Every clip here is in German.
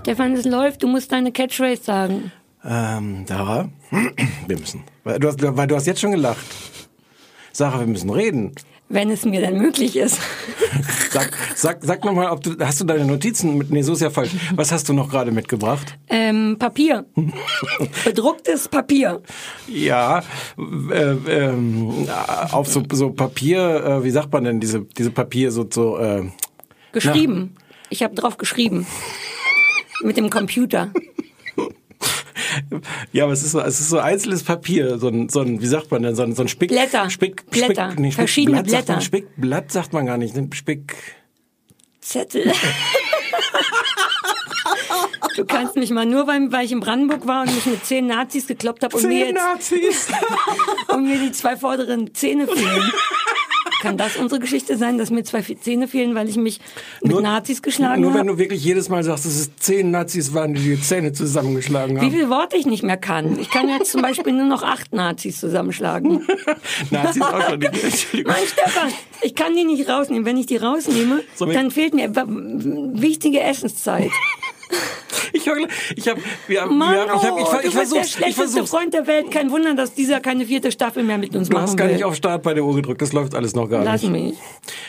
Stefan, es läuft, du musst deine Catchphrase sagen. Ähm, Sarah, wir müssen. Weil du, hast, weil du hast jetzt schon gelacht. Sarah, wir müssen reden. Wenn es mir denn möglich ist. Sag, sag, sag nochmal, ob du, hast du deine Notizen mit, nee, so ist ja falsch. Was hast du noch gerade mitgebracht? Ähm, Papier. Bedrucktes Papier. Ja, äh, ähm, auf so, so Papier, äh, wie sagt man denn, diese, diese Papier, so, so, äh, Geschrieben. Ich habe drauf geschrieben. Mit dem Computer. ja, aber es ist so, es ist so einzelnes Papier, so ein, so ein, wie sagt man denn, so ein, so ein Spick, Blätter. Spick, Blätter. Spick, nee, Spick, Verschiedene Blatt Sagt man, Blätter. Spickblatt sagt man gar nicht, ne? Spick, Zettel. Du kannst mich mal nur, weil, weil ich in Brandenburg war und mich mit zehn Nazis gekloppt habe und, mir Zehn jetzt- Nazis. und mir die zwei vorderen Zähne fehlen. Kann das unsere Geschichte sein, dass mir zwei Zähne fehlen, weil ich mich mit Nur- Nazis geschlagen Nur wenn habe? du wirklich jedes Mal sagst, dass es zehn Nazis waren, die die Zähne zusammengeschlagen Wie haben. viele Worte ich nicht mehr kann. Ich kann jetzt zum Beispiel nur noch acht Nazis zusammenschlagen. Nazis auch schon. Die, Entschuldigung. Mann, Stefan, ich kann die nicht rausnehmen. Wenn ich die rausnehme, So, dann fehlt mir wichtige Essenszeit. Ich habe, ich habe, wir, Mann, wir, ich habe, ich, oh, ver- ich du versuch's, ich schlechteste versuch's. Freund der Welt. Kein Wunder, dass dieser keine vierte Staffel mehr mit uns Du machen hast gar will. nicht auf Start bei der Uhr gedrückt, das läuft alles noch gar Lass nicht. mich.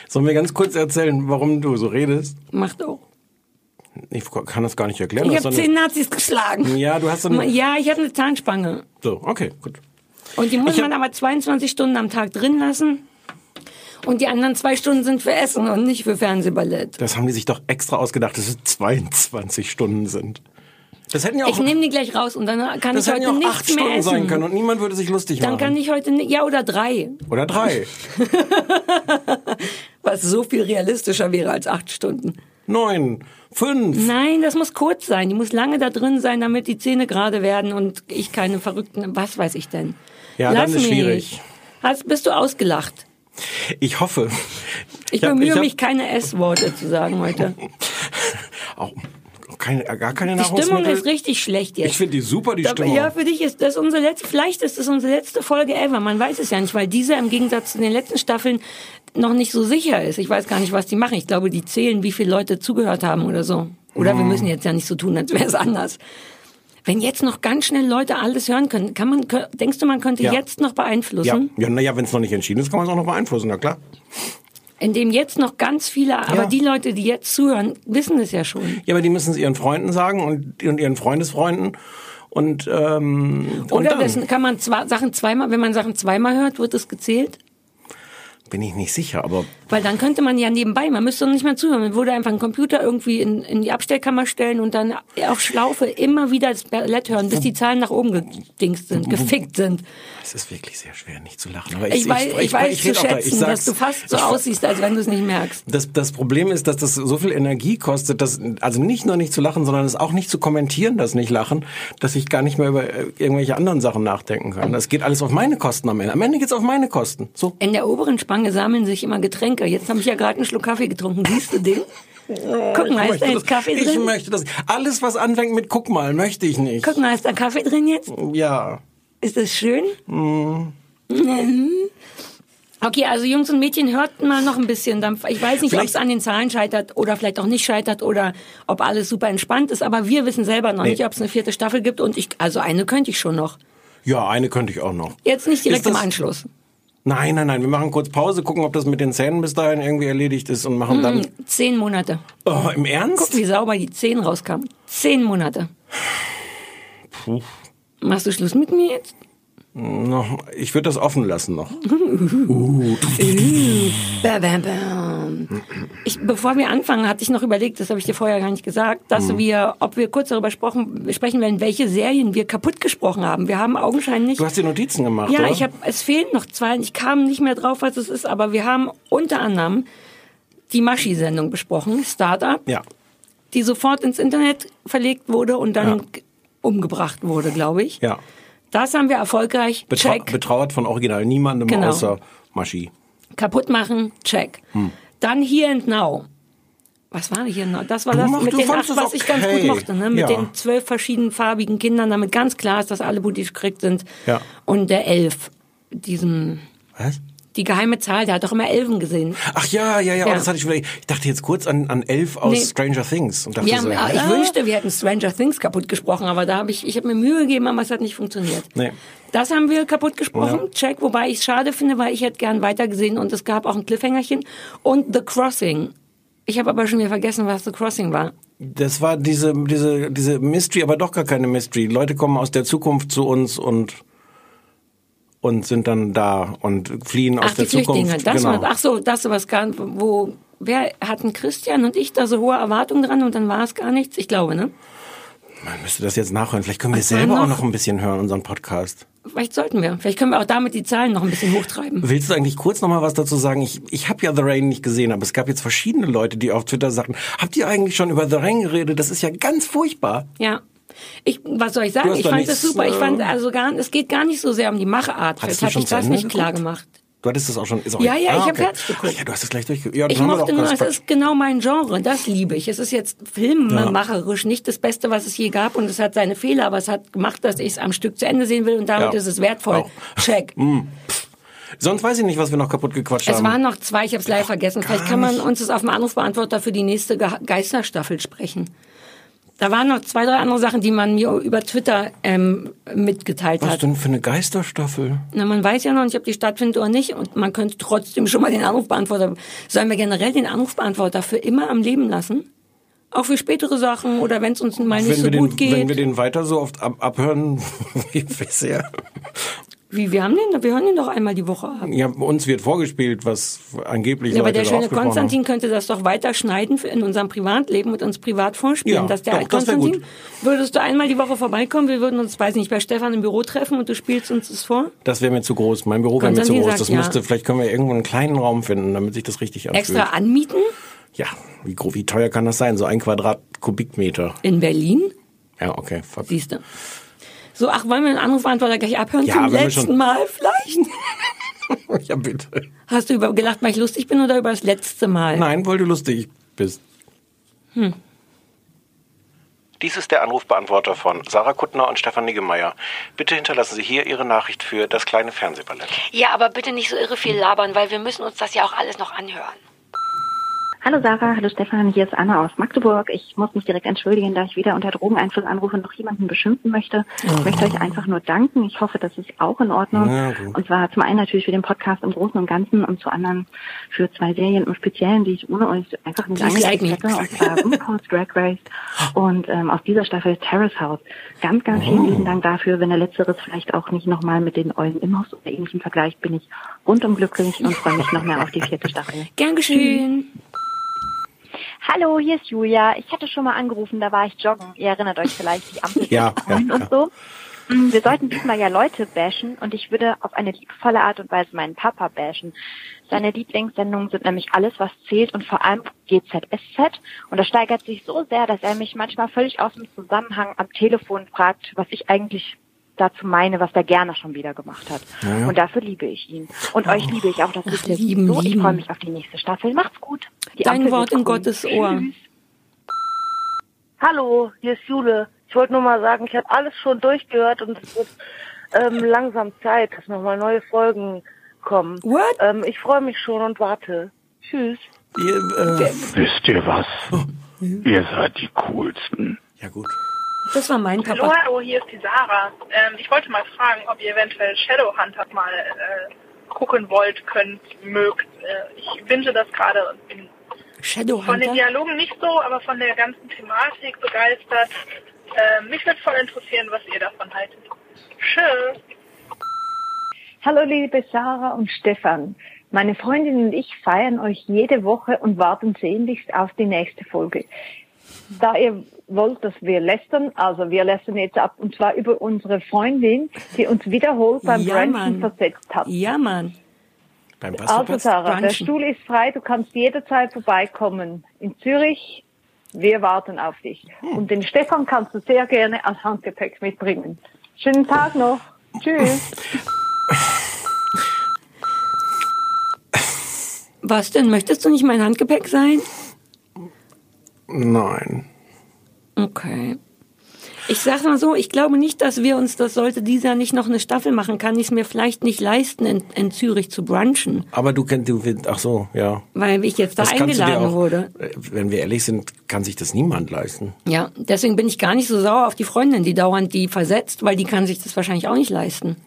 Sollen wir ganz kurz erzählen, warum du so redest? Mach doch. Ich kann das gar nicht erklären. Ich habe zehn Nazis geschlagen. Ja, du hast so eine, Ja, ich hatte eine Zahnspange. so, okay, gut. Und die muss Ich hab- man aber 22 Stunden am Tag drin lassen. Und die anderen zwei Stunden sind für Essen und nicht für Fernsehballett. Das haben die sich doch extra ausgedacht, dass es 22 Stunden sind. Das hätten ja auch, Ich nehme die gleich raus und dann kann das ich hätten heute ja auch nichts acht mehr Stunden essen. sein können und niemand würde sich lustig Dann machen. kann ich heute ja oder drei, Oder drei, was so viel realistischer wäre als acht Stunden. neun, fünf. Nein, das muss kurz sein. Die muss lange da drin sein, damit die Zähne gerade werden und ich keine verrückten, was weiß ich denn. Ja, Lass dann ist mich. schwierig. Hast, bist du ausgelacht? Ich hoffe. Ich, hab- bemühe hab mich, keine S-Worte zu sagen heute. Auch keine, gar keine Die Stimmung ist richtig schlecht jetzt. Ich finde die super, die Da- Stimmung. Ja, für dich ist das unsere letzte, vielleicht ist das unsere letzte Folge ever. Man weiß es ja nicht, weil diese im Gegensatz zu den letzten Staffeln noch nicht so sicher ist. Ich weiß gar nicht, was die machen. Ich glaube, die zählen, wie viele Leute zugehört haben oder so. Oder wir müssen jetzt ja nicht so tun, als wäre es anders. Wenn jetzt noch ganz schnell Leute alles hören können, kann man, denkst du, man könnte Ja. jetzt noch ja, beeinflussen? ja naja, wenn es noch nicht entschieden ist, kann man es auch noch beeinflussen, na klar. Indem jetzt noch ganz viele, aber Ja. die Leute, die jetzt zuhören, wissen es ja schon. Ja, aber die müssen es ihren Freunden sagen und, und ihren Freundesfreunden. Und, ähm, und Oder das kann man zwei, Sachen zweimal, wenn man Sachen zweimal hört, wird es gezählt? bin ich nicht sicher, aber Weil dann könnte man ja nebenbei, man müsste nicht mehr zuhören, man würde einfach einen Computer irgendwie in, in die Abstellkammer stellen und dann auf Schlaufe immer wieder das Ballett hören, bis die Zahlen nach oben gedingst sind, gefickt sind. es ist wirklich sehr schwer, nicht zu lachen. Aber Ich, weiß, ich, weiß zu red auch da. schätzen, Ich sag's- dass du fast so ich- aussiehst, als wenn du es nicht merkst. Das, das Problem ist, dass das so viel Energie kostet, dass, also nicht nur nicht zu lachen, sondern es auch nicht zu kommentieren, das nicht lachen, dass ich gar nicht mehr über äh, irgendwelche anderen Sachen nachdenken kann. Das geht alles auf meine Kosten am Ende. Am Ende geht's auf meine Kosten. So. In der oberen Spange sammeln sich immer Getränke. Jetzt habe ich ja gerade einen Schluck Kaffee getrunken. Siehst du den? Guck mal, ist da das, jetzt Kaffee ich drin? möchte das. Alles, was anfängt mit guck mal, möchte ich nicht. Guck mal, ist da Kaffee drin jetzt? Ja. Ist das schön? Mhm. Mhm. Okay, also Jungs und Mädchen, hört mal noch ein bisschen. Dann- Ich weiß nicht, ob es an den Zahlen scheitert oder vielleicht auch nicht scheitert oder ob alles super entspannt ist, aber wir wissen selber noch Nee. nicht, ob es eine vierte Staffel gibt und ich, also eine könnte ich schon noch. Ja, eine könnte ich auch noch. Jetzt nicht direkt das- im Anschluss. Nein, nein, nein. Wir machen kurz Pause, gucken, ob das mit den Zähnen bis dahin irgendwie erledigt ist und machen dann. Zehn Monate. Oh, im Guck, Ernst? wie sauber die Zehen rauskamen. Zehn Monate. Puh. Machst du Schluss mit mir jetzt? Noch, ich würde das offen lassen noch. Bam, bam, bam. Ich, bevor wir anfangen, hatte ich noch überlegt, das habe ich dir vorher gar nicht gesagt, dass Mhm. wir, ob wir kurz darüber sprechen, sprechen werden, welche Serien wir kaputt gesprochen haben. Wir haben augenscheinlich. Du hast dir Notizen gemacht, ja, oder? ich habe. Es fehlen noch zwei. Ich kam nicht mehr drauf, was es ist, aber wir haben unter anderem die Maschi-Sendung besprochen, Startup. Ja. die sofort ins Internet verlegt wurde und dann Ja. umgebracht wurde, glaube ich. Ja. Das haben wir erfolgreich. Betrau Check. betrauert von original niemandem Genau. außer Maschi. Kaputt machen. Check. Dann Here and Now. Was war hier noch? Das war Du das mach- mit den acht, was ich ganz okay. gut mochte, ne? Mit Ja. den zwölf verschiedenen farbigen Kindern, damit ganz klar ist, dass alle buddhisch gekriegt sind. Ja. Und der Elf, diesem, Was? Die geheime Zahl, der hat doch immer Elfen gesehen. Ach ja, ja, ja, Ja. das hatte ich wieder. Ich dachte jetzt kurz an, an Elf aus Nee. Stranger Things und dachte haben, so, ich hä? wünschte, wir hätten Stranger Things kaputt gesprochen, aber da habe ich, ich habe mir Mühe gegeben, aber es hat nicht funktioniert. Nee. Das haben wir kaputt gesprochen, Ja. check, wobei ich es schade finde, weil ich hätte gern weitergesehen und es gab auch ein Cliffhangerchen. Und The Crossing. Ich habe aber schon wieder vergessen, was The Crossing war. Das war diese, diese, diese Mystery, aber doch gar keine Mystery. Leute kommen aus der Zukunft zu uns und, und sind dann da und fliehen aus Ach, die der Zukunft. Das genau. war, ach so, das was gar, wo, wer hatten Christian und ich da so hohe Erwartungen dran und dann war es gar nichts? Ich glaube, ne? Man müsste das jetzt nachhören. Vielleicht können wir war selber auch noch? noch ein bisschen hören, unseren Podcast. Vielleicht sollten wir. Vielleicht können wir auch damit die Zahlen noch ein bisschen hochtreiben. Willst du eigentlich kurz noch mal was dazu sagen? Ich, ich habe ja The Rain nicht gesehen, aber es gab jetzt verschiedene Leute, die auf Twitter sagten, habt ihr eigentlich schon über The Rain geredet? Das ist ja ganz furchtbar. Ja. Ich, was soll ich sagen? Ich fand das nichts, super. Ich fand äh, also gar, es geht gar nicht so sehr um die Machart. Vielleicht habe ich das nicht klar gemacht. Du hattest das auch schon. Ist auch Ja, ja, ich hab okay. fertig geguckt. Ach ja, du hast es gleich durchgeguckt. Ja, Ich mochte nur, es ist genau mein Genre, das liebe ich. Es ist jetzt filmmacherisch nicht das Beste, was es je gab und es hat seine Fehler, aber es hat gemacht, dass ich es am Stück zu Ende sehen will und damit Ja. ist es wertvoll. Auch. Check. Sonst weiß ich nicht, was wir noch kaputt gequatscht Es haben. waren noch zwei, ich habe es leider vergessen. Vielleicht kann man uns das auf dem Anrufbeantworter für die nächste Ge Geisterstaffel sprechen. Da waren noch zwei, drei andere Sachen, die man mir über Twitter ähm, mitgeteilt was hat. denn für eine Geisterstaffel? Na, man weiß ja noch nicht, ob die stattfindet oder nicht und man könnte trotzdem schon mal den Anrufbeantworter. Sollen wir generell den Anrufbeantworter für immer am Leben lassen? Auch für spätere Sachen oder wenn es uns mal nicht Wenn so wir, den, gut geht. wenn wir den weiter so oft ab, abhören wie bisher. Wie, wir haben den, wir hören den doch einmal die Woche ab. Ja, uns wird vorgespielt, was angeblich Ja, aber der schöne Konstantin könnte das doch weiter schneiden in unserem Privatleben und uns privat vorspielen. Ja, dass der doch, das Konstantin, gut. würdest du einmal die Woche vorbeikommen? Wir würden uns, weiß nicht, bei Stefan im Büro treffen und du spielst uns das vor? haben. Das wäre mir zu groß. Mein Büro wäre mir zu groß. sagt Das ja. müsste, vielleicht können wir irgendwo einen kleinen Raum finden, damit sich das richtig anfühlt. Extra anmieten? Ja, wie, wie teuer kann das sein? So ein Quadratkubikmeter. In Berlin? Ja, okay. Fuck. Siehst du. So, ach, wollen wir den Anrufbeantworter gleich abhören Ja, zum letzten Mal vielleicht? ja, bitte. Hast du über gelacht, weil ich lustig bin oder über das letzte Mal? Nein, weil du lustig bist. Dies ist der Anrufbeantworter von Sarah Kuttner und Stefan Niggemeier. Bitte hinterlassen Sie hier Ihre Nachricht für das kleine Fernsehballett. Ja, aber bitte nicht so irre viel labern, weil wir müssen uns das ja auch alles noch anhören. Hallo Sarah, hallo Stefan, hier ist Anna aus Magdeburg. Ich muss mich direkt entschuldigen, da ich weder unter Drogeneinfluss anrufe noch jemanden beschimpfen möchte. Ich möchte euch einfach nur danken. Ich hoffe, das ist auch in Ordnung. Ja, und zwar zum einen natürlich für den Podcast im Großen und Ganzen und zu anderen für zwei Serien im Speziellen, die ich ohne euch einfach nicht me. hätte. Und zwar RuPaul's Drag Race und ähm, aus dieser Staffel Terrace House. Ganz, ganz vielen lieben Dank dafür. Wenn der Letzteres vielleicht auch nicht nochmal mit den Eulen im Haus oder ähnlichem vergleicht, bin ich rundum glücklich und freue mich noch mehr auf die vierte Staffel. Gern geschehen. Hallo, hier ist Julia. Ich hatte schon mal angerufen, da war ich joggen. Ihr erinnert euch vielleicht, die Ampel Ja, ja, und ja. so. Mm, Wir sollten diesmal ja Leute bashen und ich würde auf eine liebevolle Art und Weise meinen Papa bashen. Seine Lieblingssendungen sind nämlich alles, was zählt und vor allem GZSZ. Und das steigert sich so sehr, dass er mich manchmal völlig aus dem Zusammenhang am Telefon fragt, was ich eigentlich dazu meine, was der gerne schon wieder gemacht hat. Ja, ja. Und dafür liebe ich ihn. Und euch liebe ich auch, das wisst ihr lieben, so. Ich freue mich auf die nächste Staffel. Macht's gut. Die Dein Ampel Wort in. Gottes Ohr. Tschüss. Hallo, hier ist Jule. Ich wollte nur mal sagen, ich habe alles schon durchgehört und es wird ähm, langsam Zeit, dass nochmal neue Folgen kommen. What? Ähm, ich freue mich schon und warte. Tschüss. Ihr, äh, Wisst ihr was? Ihr seid die coolsten. ja gut. Das war mein Hallo, Papa. hallo, hier ist die Sarah. Ähm, ich wollte mal fragen, ob ihr eventuell Shadowhunter mal äh, gucken wollt, könnt, mögt. Äh, ich binge das gerade und bin von den Shadowhunter. Dialogen nicht so, aber von der ganzen Thematik begeistert. Ähm, mich würde voll interessieren, was ihr davon haltet. Tschüss. Hallo liebe Sarah und Stefan. Meine Freundin und ich feiern euch jede Woche und warten sehnlichst auf die nächste Folge. Da ihr wollt, dass wir lästern, also wir lästern jetzt ab, und zwar über unsere Freundin, die uns wiederholt beim Ja, Brunchen Mann. versetzt hat. Ja, Mann. Beim was Also? Sarah, der Brunchen. Stuhl ist frei, du kannst jederzeit vorbeikommen. In Zürich, Wir warten auf dich. Hm. Und den Stefan kannst du sehr gerne als Handgepäck mitbringen. Schönen Tag noch. Tschüss. Was denn? Möchtest du nicht mein Handgepäck sein? Nein. Okay. Ich sag mal so, ich glaube nicht, dass wir uns, das sollte dieser nicht noch eine Staffel machen, kann ich es mir vielleicht nicht leisten, in, in Zürich zu brunchen, Aber du kennst, du, ach so, ja. weil ich jetzt da Das eingeladen auch, wurde. äh, Wenn wir ehrlich sind, kann sich das niemand leisten. Ja, deswegen bin ich gar nicht so sauer auf die Freundin, die dauernd die versetzt, weil die kann sich das wahrscheinlich auch nicht leisten.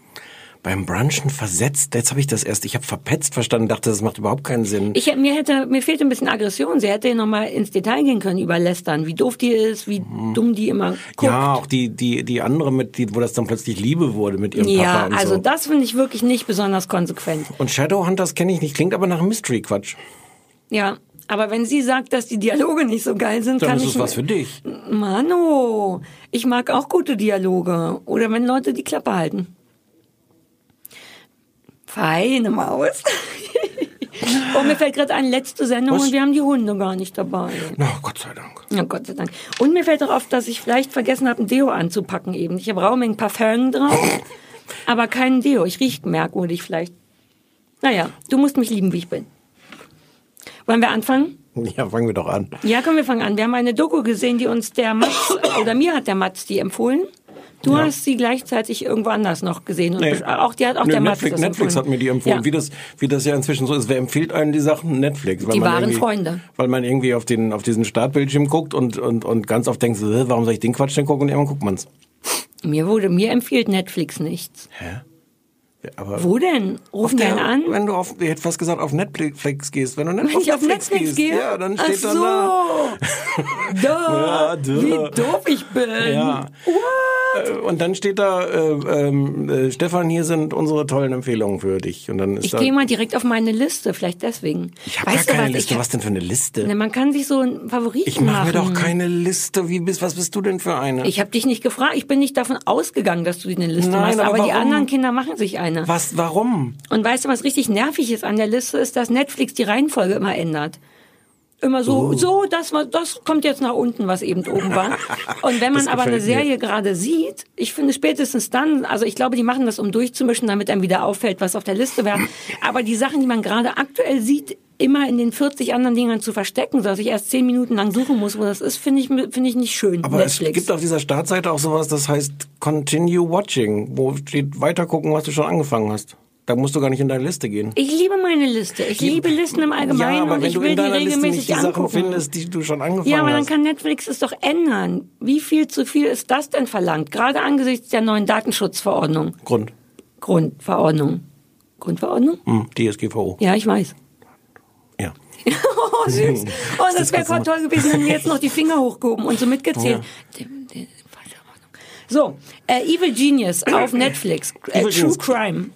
Beim Brunchen versetzt, jetzt habe ich das erst, ich habe verpetzt verstanden, dachte, das macht überhaupt keinen Sinn. Ich, mir hätte, mir fehlt ein bisschen Aggression. Sie hätte noch mal ins Detail gehen können über Lästern, wie doof die ist, wie dumm die immer guckt. ja, auch die, die, die andere mit, die, wo das dann plötzlich Liebe wurde mit ihrem Ja, Papa und also so. das finde ich wirklich nicht besonders konsequent. Und Shadowhunters kenne ich nicht, klingt aber nach Mystery-Quatsch. Ja, aber wenn sie sagt, dass die Dialoge nicht so geil sind, Dann kann ist ich es was für dich. Mano, ich mag auch gute Dialoge. Oder wenn Leute die Klappe halten. Feine Maus. und mir fällt gerade eine letzte Sendung Was? und wir haben die Hunde gar nicht dabei. Na, Gott sei Dank. Ja, Gott sei Dank. Und mir fällt auch auf, dass ich vielleicht vergessen habe, ein Deo anzupacken eben. Ich habe Rauming Parfum drauf, aber kein Deo. Ich rieche merkwürdig vielleicht. Naja, du musst mich lieben, wie ich bin. Wollen wir anfangen? Ja, fangen wir doch an. Ja, komm, wir fangen an. Wir haben eine Doku gesehen, die uns der Matz, oder mir hat der Matz die empfohlen. Du Ja. hast sie gleichzeitig irgendwo anders noch gesehen. Und Nee. auch die hat auch Nö, der Netflix, das Netflix hat mir die empfohlen. Ja. Wie, das, wie das ja inzwischen so ist. Wer empfiehlt einem die Sachen? Netflix. Die irgendwie- Freunde. Weil man irgendwie auf, den, auf diesen Startbildschirm guckt und, und, und ganz oft denkt, so, "Hä, warum soll ich den Quatsch denn gucken? Und irgendwann guckt man's. Mir wurde, mir empfiehlt Netflix nichts. Hä? Aber Wo denn? Rufen einen an? Wenn du auf, ich hätte fast gesagt, auf Netflix gehst. Wenn du Wenn ich auf Netflix gehe? ja, dann steht Ach dann da. so. da. Ja, da. Wie doof ich bin. Ja. Äh, Und dann steht da, äh, ähm, äh, Stefan, hier sind unsere tollen Empfehlungen für dich. Und dann ist Ich da, gehe mal direkt auf meine Liste, vielleicht deswegen. ich habe gar keine was? Liste. Ich, was denn für eine Liste? ne, man kann sich so einen Favoriten Ich mache mir machen. doch keine Liste. Wie bist, was bist du denn für eine? Ich habe dich nicht gefragt. Ich bin nicht davon ausgegangen, dass du eine Liste Nein, machst. aber Aber, die anderen Kinder machen sich eine. Was, warum? Und weißt du, was richtig nervig ist an der Liste, ist, dass Netflix die Reihenfolge immer ändert. Immer so, Oh. so, das, das kommt jetzt nach unten, was eben oben war. Und wenn man aber eine gefällt mir. Serie gerade sieht, ich finde spätestens dann, also ich glaube, die machen das, um durchzumischen, damit einem wieder auffällt, was auf der Liste wäre. Aber die Sachen, die man gerade aktuell sieht, immer in den 40 anderen Dingern zu verstecken, sodass ich erst 10 Minuten lang suchen muss, wo das ist, finde ich, finde ich nicht schön. Aber Netflix. es gibt auf dieser Startseite auch sowas, das heißt Continue Watching, wo steht weiter gucken, was du schon angefangen hast. Da musst du gar nicht in deine Liste gehen. Ich liebe meine Liste. Ich liebe Listen im Allgemeinen ja, aber und wenn ich du will in die deiner Liste regelmäßig nicht die Sachen angucken. findest, die du schon angefangen Ja, aber dann hast. kann Netflix es doch ändern. Wie viel zu viel ist das denn verlangt? Gerade angesichts der neuen Datenschutzverordnung. Grund. Grundverordnung. Grundverordnung? Hm, DSGVO. Ja, ich weiß. Ja. Oh, süß. Oh, das wäre voll toll gewesen, wenn wir jetzt noch die Finger hochgehoben und so mitgezählt. Ordnung. So, äh, Evil Genius auf Netflix. Äh, True Genius. Crime.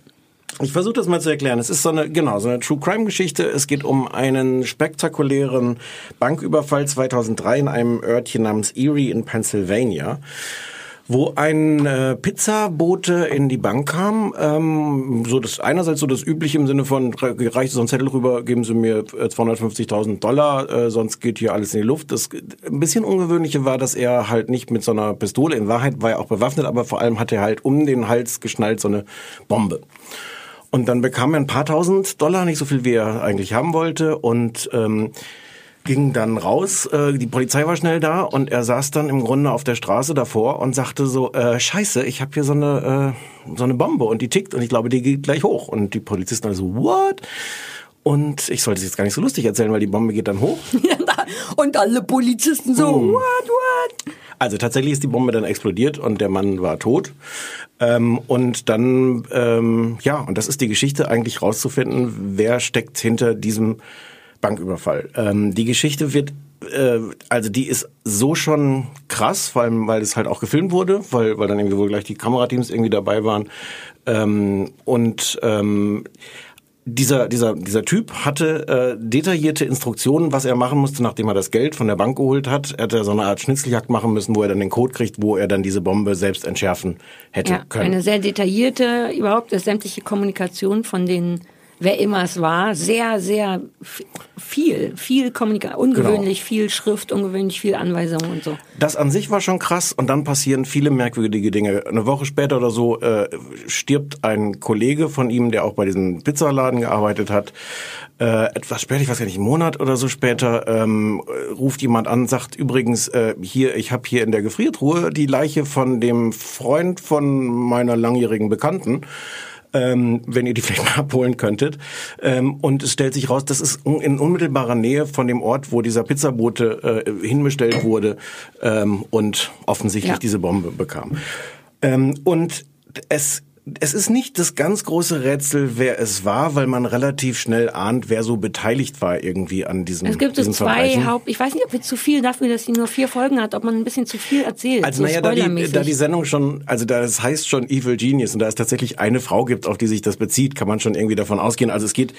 Ich versuche das mal zu erklären. Es ist so eine, genau, so eine True Crime Geschichte. Es geht um einen spektakulären Banküberfall 2003 in einem Örtchen namens Erie in Pennsylvania. Wo ein äh, Pizzabote in die Bank kam, ähm, so das einerseits so das übliche im Sinne von re- reicht so ein Zettel rüber, geben Sie mir äh, 250.000 Dollar, äh, sonst geht hier alles in die Luft. Das ein bisschen ungewöhnliche war, dass er halt nicht mit so einer Pistole, in Wahrheit war er auch bewaffnet, aber vor allem hat er halt um den Hals geschnallt so eine Bombe. Und dann bekam er ein paar tausend Dollar, nicht so viel wie er eigentlich haben wollte und ähm, ging dann raus. Äh, die Polizei war schnell da und er saß dann im Grunde auf der Straße davor und sagte so: äh, Scheiße, ich habe hier so eine äh, so eine Bombe und die tickt und ich glaube, die geht gleich hoch. Und die Polizisten alle so: What? Und ich sollte es jetzt gar nicht so lustig erzählen, weil die Bombe geht dann hoch. Und alle Polizisten so, Hm. what, what? Also tatsächlich ist die Bombe dann explodiert und der Mann war tot. Ähm, und dann, ähm, ja, und das ist die Geschichte, eigentlich rauszufinden, wer steckt hinter diesem Banküberfall. Ähm, die Geschichte wird, äh, also die ist so schon krass, vor allem, weil es halt auch gefilmt wurde, weil, weil dann irgendwie wohl gleich die Kamerateams irgendwie dabei waren. Ähm, und ähm, dieser, dieser, dieser Typ hatte äh, detaillierte Instruktionen, was er machen musste, nachdem er das Geld von der Bank geholt hat. Er hätte so eine Art Schnitzeljagd machen müssen, wo er dann den Code kriegt, wo er dann diese Bombe selbst entschärfen hätte Ja, können. eine sehr detaillierte, überhaupt sämtliche Kommunikation von den wer immer es war, sehr, sehr viel, viel Kommunikation, ungewöhnlich viel Schrift, ungewöhnlich viel Anweisungen und so. Das an sich war schon krass und dann passieren viele merkwürdige Dinge. Eine Woche später oder so äh, stirbt ein Kollege von ihm, der auch bei diesem Pizzaladen gearbeitet hat. Äh, etwas später, ich weiß gar nicht, einen Monat oder so später, ähm, äh, ruft jemand an, sagt übrigens, äh, hier, ich habe hier in der Gefriertruhe die Leiche von dem Freund von meiner langjährigen Bekannten ähm, wenn ihr die vielleicht mal abholen könntet. Ähm, und es stellt sich raus, das ist un in unmittelbarer Nähe von dem Ort, wo dieser Pizzabote äh, hinbestellt wurde ähm, und offensichtlich Ja. diese Bombe bekam. Ähm, und es es ist nicht das ganz große Rätsel, wer es war, weil man relativ schnell ahnt, wer so beteiligt war irgendwie an diesem Es gibt so diesem zwei. Haupt, ich weiß nicht, ob wir zu viel dafür, dass sie nur vier Folgen hat, ob man ein bisschen zu viel erzählt. Also so naja, da die, da die Sendung schon, also da es heißt schon Evil Genius und da es tatsächlich eine Frau gibt, auf die sich das bezieht, kann man schon irgendwie davon ausgehen. Also es geht,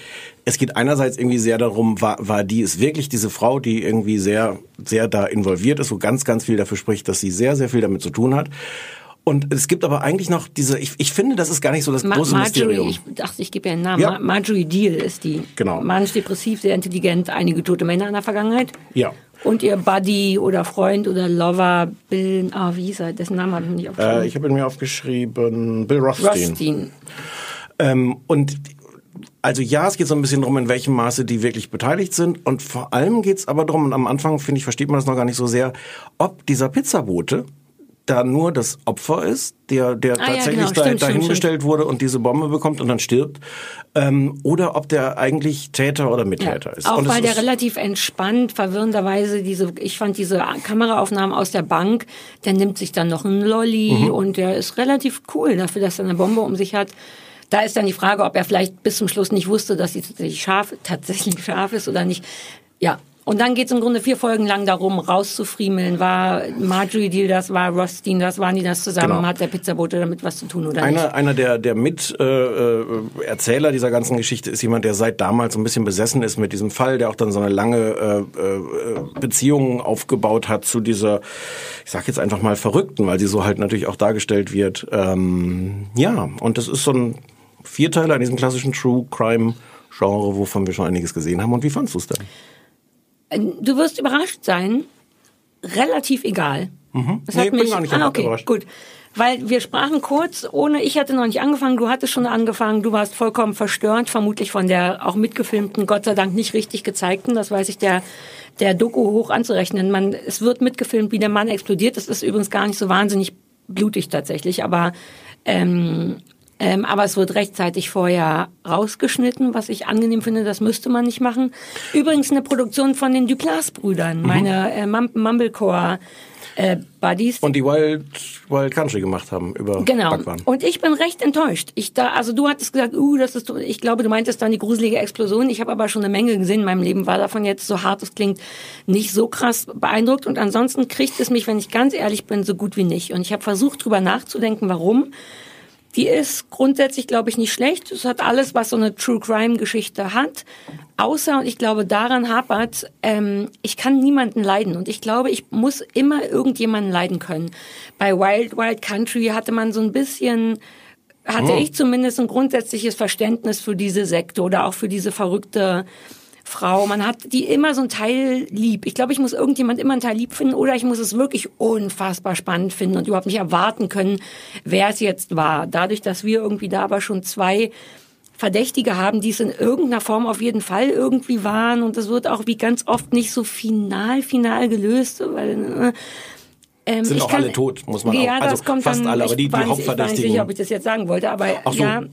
es geht einerseits irgendwie sehr darum, war, war die es wirklich diese Frau, die irgendwie sehr, sehr da involviert ist, wo ganz, ganz viel dafür spricht, dass sie sehr, sehr viel damit zu tun hat. Und es gibt aber eigentlich noch diese, ich, ich finde, das ist gar nicht so das Ma große Marjorie, Mysterium. ich dachte, ich gebe ihr einen Namen. Ja. Ma Marjorie Deal ist die. Genau. Manisch depressiv, sehr intelligent, einige tote Männer in der Vergangenheit. Ja. Und ihr Buddy oder Freund oder Lover, Bill, ah, wie hieß er? Dessen Namen habe ich nicht aufgeschrieben. Äh, ich habe ihn mir aufgeschrieben, Bill Rothstein. Rothstein. Ähm, und also ja, es geht so ein bisschen drum, in welchem Maße die wirklich beteiligt sind. Und vor allem geht's aber drum, und am Anfang, finde ich, versteht man das noch gar nicht so sehr, ob dieser Pizzabote da nur das Opfer ist, der, der Ah, ja, tatsächlich genau, da, stimmt, dahin stimmt, bestellt wurde und diese Bombe bekommt und dann stirbt, ähm, oder ob der eigentlich Täter oder Mittäter ist. Auch und weil der relativ entspannt, verwirrenderweise diese, ich fand diese Kameraaufnahmen aus der Bank, der nimmt sich dann noch einen Lolli Mhm. und der ist relativ cool dafür, dass er eine Bombe um sich hat. Da ist dann die Frage, ob er vielleicht bis zum Schluss nicht wusste, dass sie tatsächlich scharf, tatsächlich scharf ist oder nicht. Ja. Und dann geht es im Grunde vier Folgen lang darum, rauszufriemeln, war Marjorie Deal das, war Rothstein das, waren die das zusammen, Genau. hat der Pizzabote damit was zu tun oder Einer, nicht? einer der, der Mit-Erzähler äh, Erzähler dieser ganzen Geschichte ist jemand, der seit damals so ein bisschen besessen ist mit diesem Fall, der auch dann so eine lange äh, äh, Beziehung aufgebaut hat zu dieser, ich sag jetzt einfach mal Verrückten, weil sie so halt natürlich auch dargestellt wird. Ähm, ja, und das ist so ein Vierteiler in diesem klassischen True Crime Genre, wovon wir schon einiges gesehen haben. Und wie fandst du es denn? Du wirst überrascht sein. Relativ egal. Mhm. Das Nee, hat mich, ah, okay, überrascht. gut. Weil wir sprachen kurz, ohne, ich hatte noch nicht angefangen, du hattest schon angefangen, du warst vollkommen verstört, vermutlich von der auch mitgefilmten, Gott sei Dank nicht richtig gezeigten, das weiß ich der, der Doku hoch anzurechnen. Man, es wird mitgefilmt, wie der Mann explodiert, das ist übrigens gar nicht so wahnsinnig blutig tatsächlich, aber, ähm, ähm, aber es wird rechtzeitig vorher rausgeschnitten, was ich angenehm finde, das müsste man nicht machen. Übrigens eine Produktion von den Duplass-Brüdern, Mhm. meine äh, Mum- Mumblecore äh, Buddies. Und die Wild, Wild Country gemacht haben über Genau. Backwaren. Und ich bin recht enttäuscht. Ich da, also du hattest gesagt, uh, das ist, ich glaube, du meintest dann die gruselige Explosion. Ich habe aber schon eine Menge gesehen in meinem Leben, war davon jetzt so hart es klingt, nicht so krass beeindruckt. Und ansonsten kriegt es mich, wenn ich ganz ehrlich bin, so gut wie nicht. Und ich habe versucht, drüber nachzudenken, warum. Die ist grundsätzlich, glaube ich, nicht schlecht. Es hat alles, was so eine True Crime Geschichte hat. Außer, und ich glaube, daran hapert, ähm, ich kann niemanden leiden. Und ich glaube, ich muss immer irgendjemanden leiden können. Bei Wild Wild Country hatte man so ein bisschen, hatte Oh. ich zumindest ein grundsätzliches Verständnis für diese Sekte oder auch für diese verrückte Frau. Man hat die immer so ein Teil lieb. Ich glaube, ich muss irgendjemand immer ein Teil lieb finden oder ich muss es wirklich unfassbar spannend finden und überhaupt nicht erwarten können, wer es jetzt war. Dadurch, dass wir irgendwie da aber schon zwei Verdächtige haben, die es in irgendeiner Form auf jeden Fall irgendwie waren und das wird auch wie ganz oft nicht so final, final gelöst, weil äh, ähm, Sind auch kann, alle tot, muss man ja, auch. Also das kommt fast dann, alle, aber ich die, die nicht, Ich war nicht Hauptverdächtigen. sicher, ob ich das jetzt sagen wollte, aber so. ja.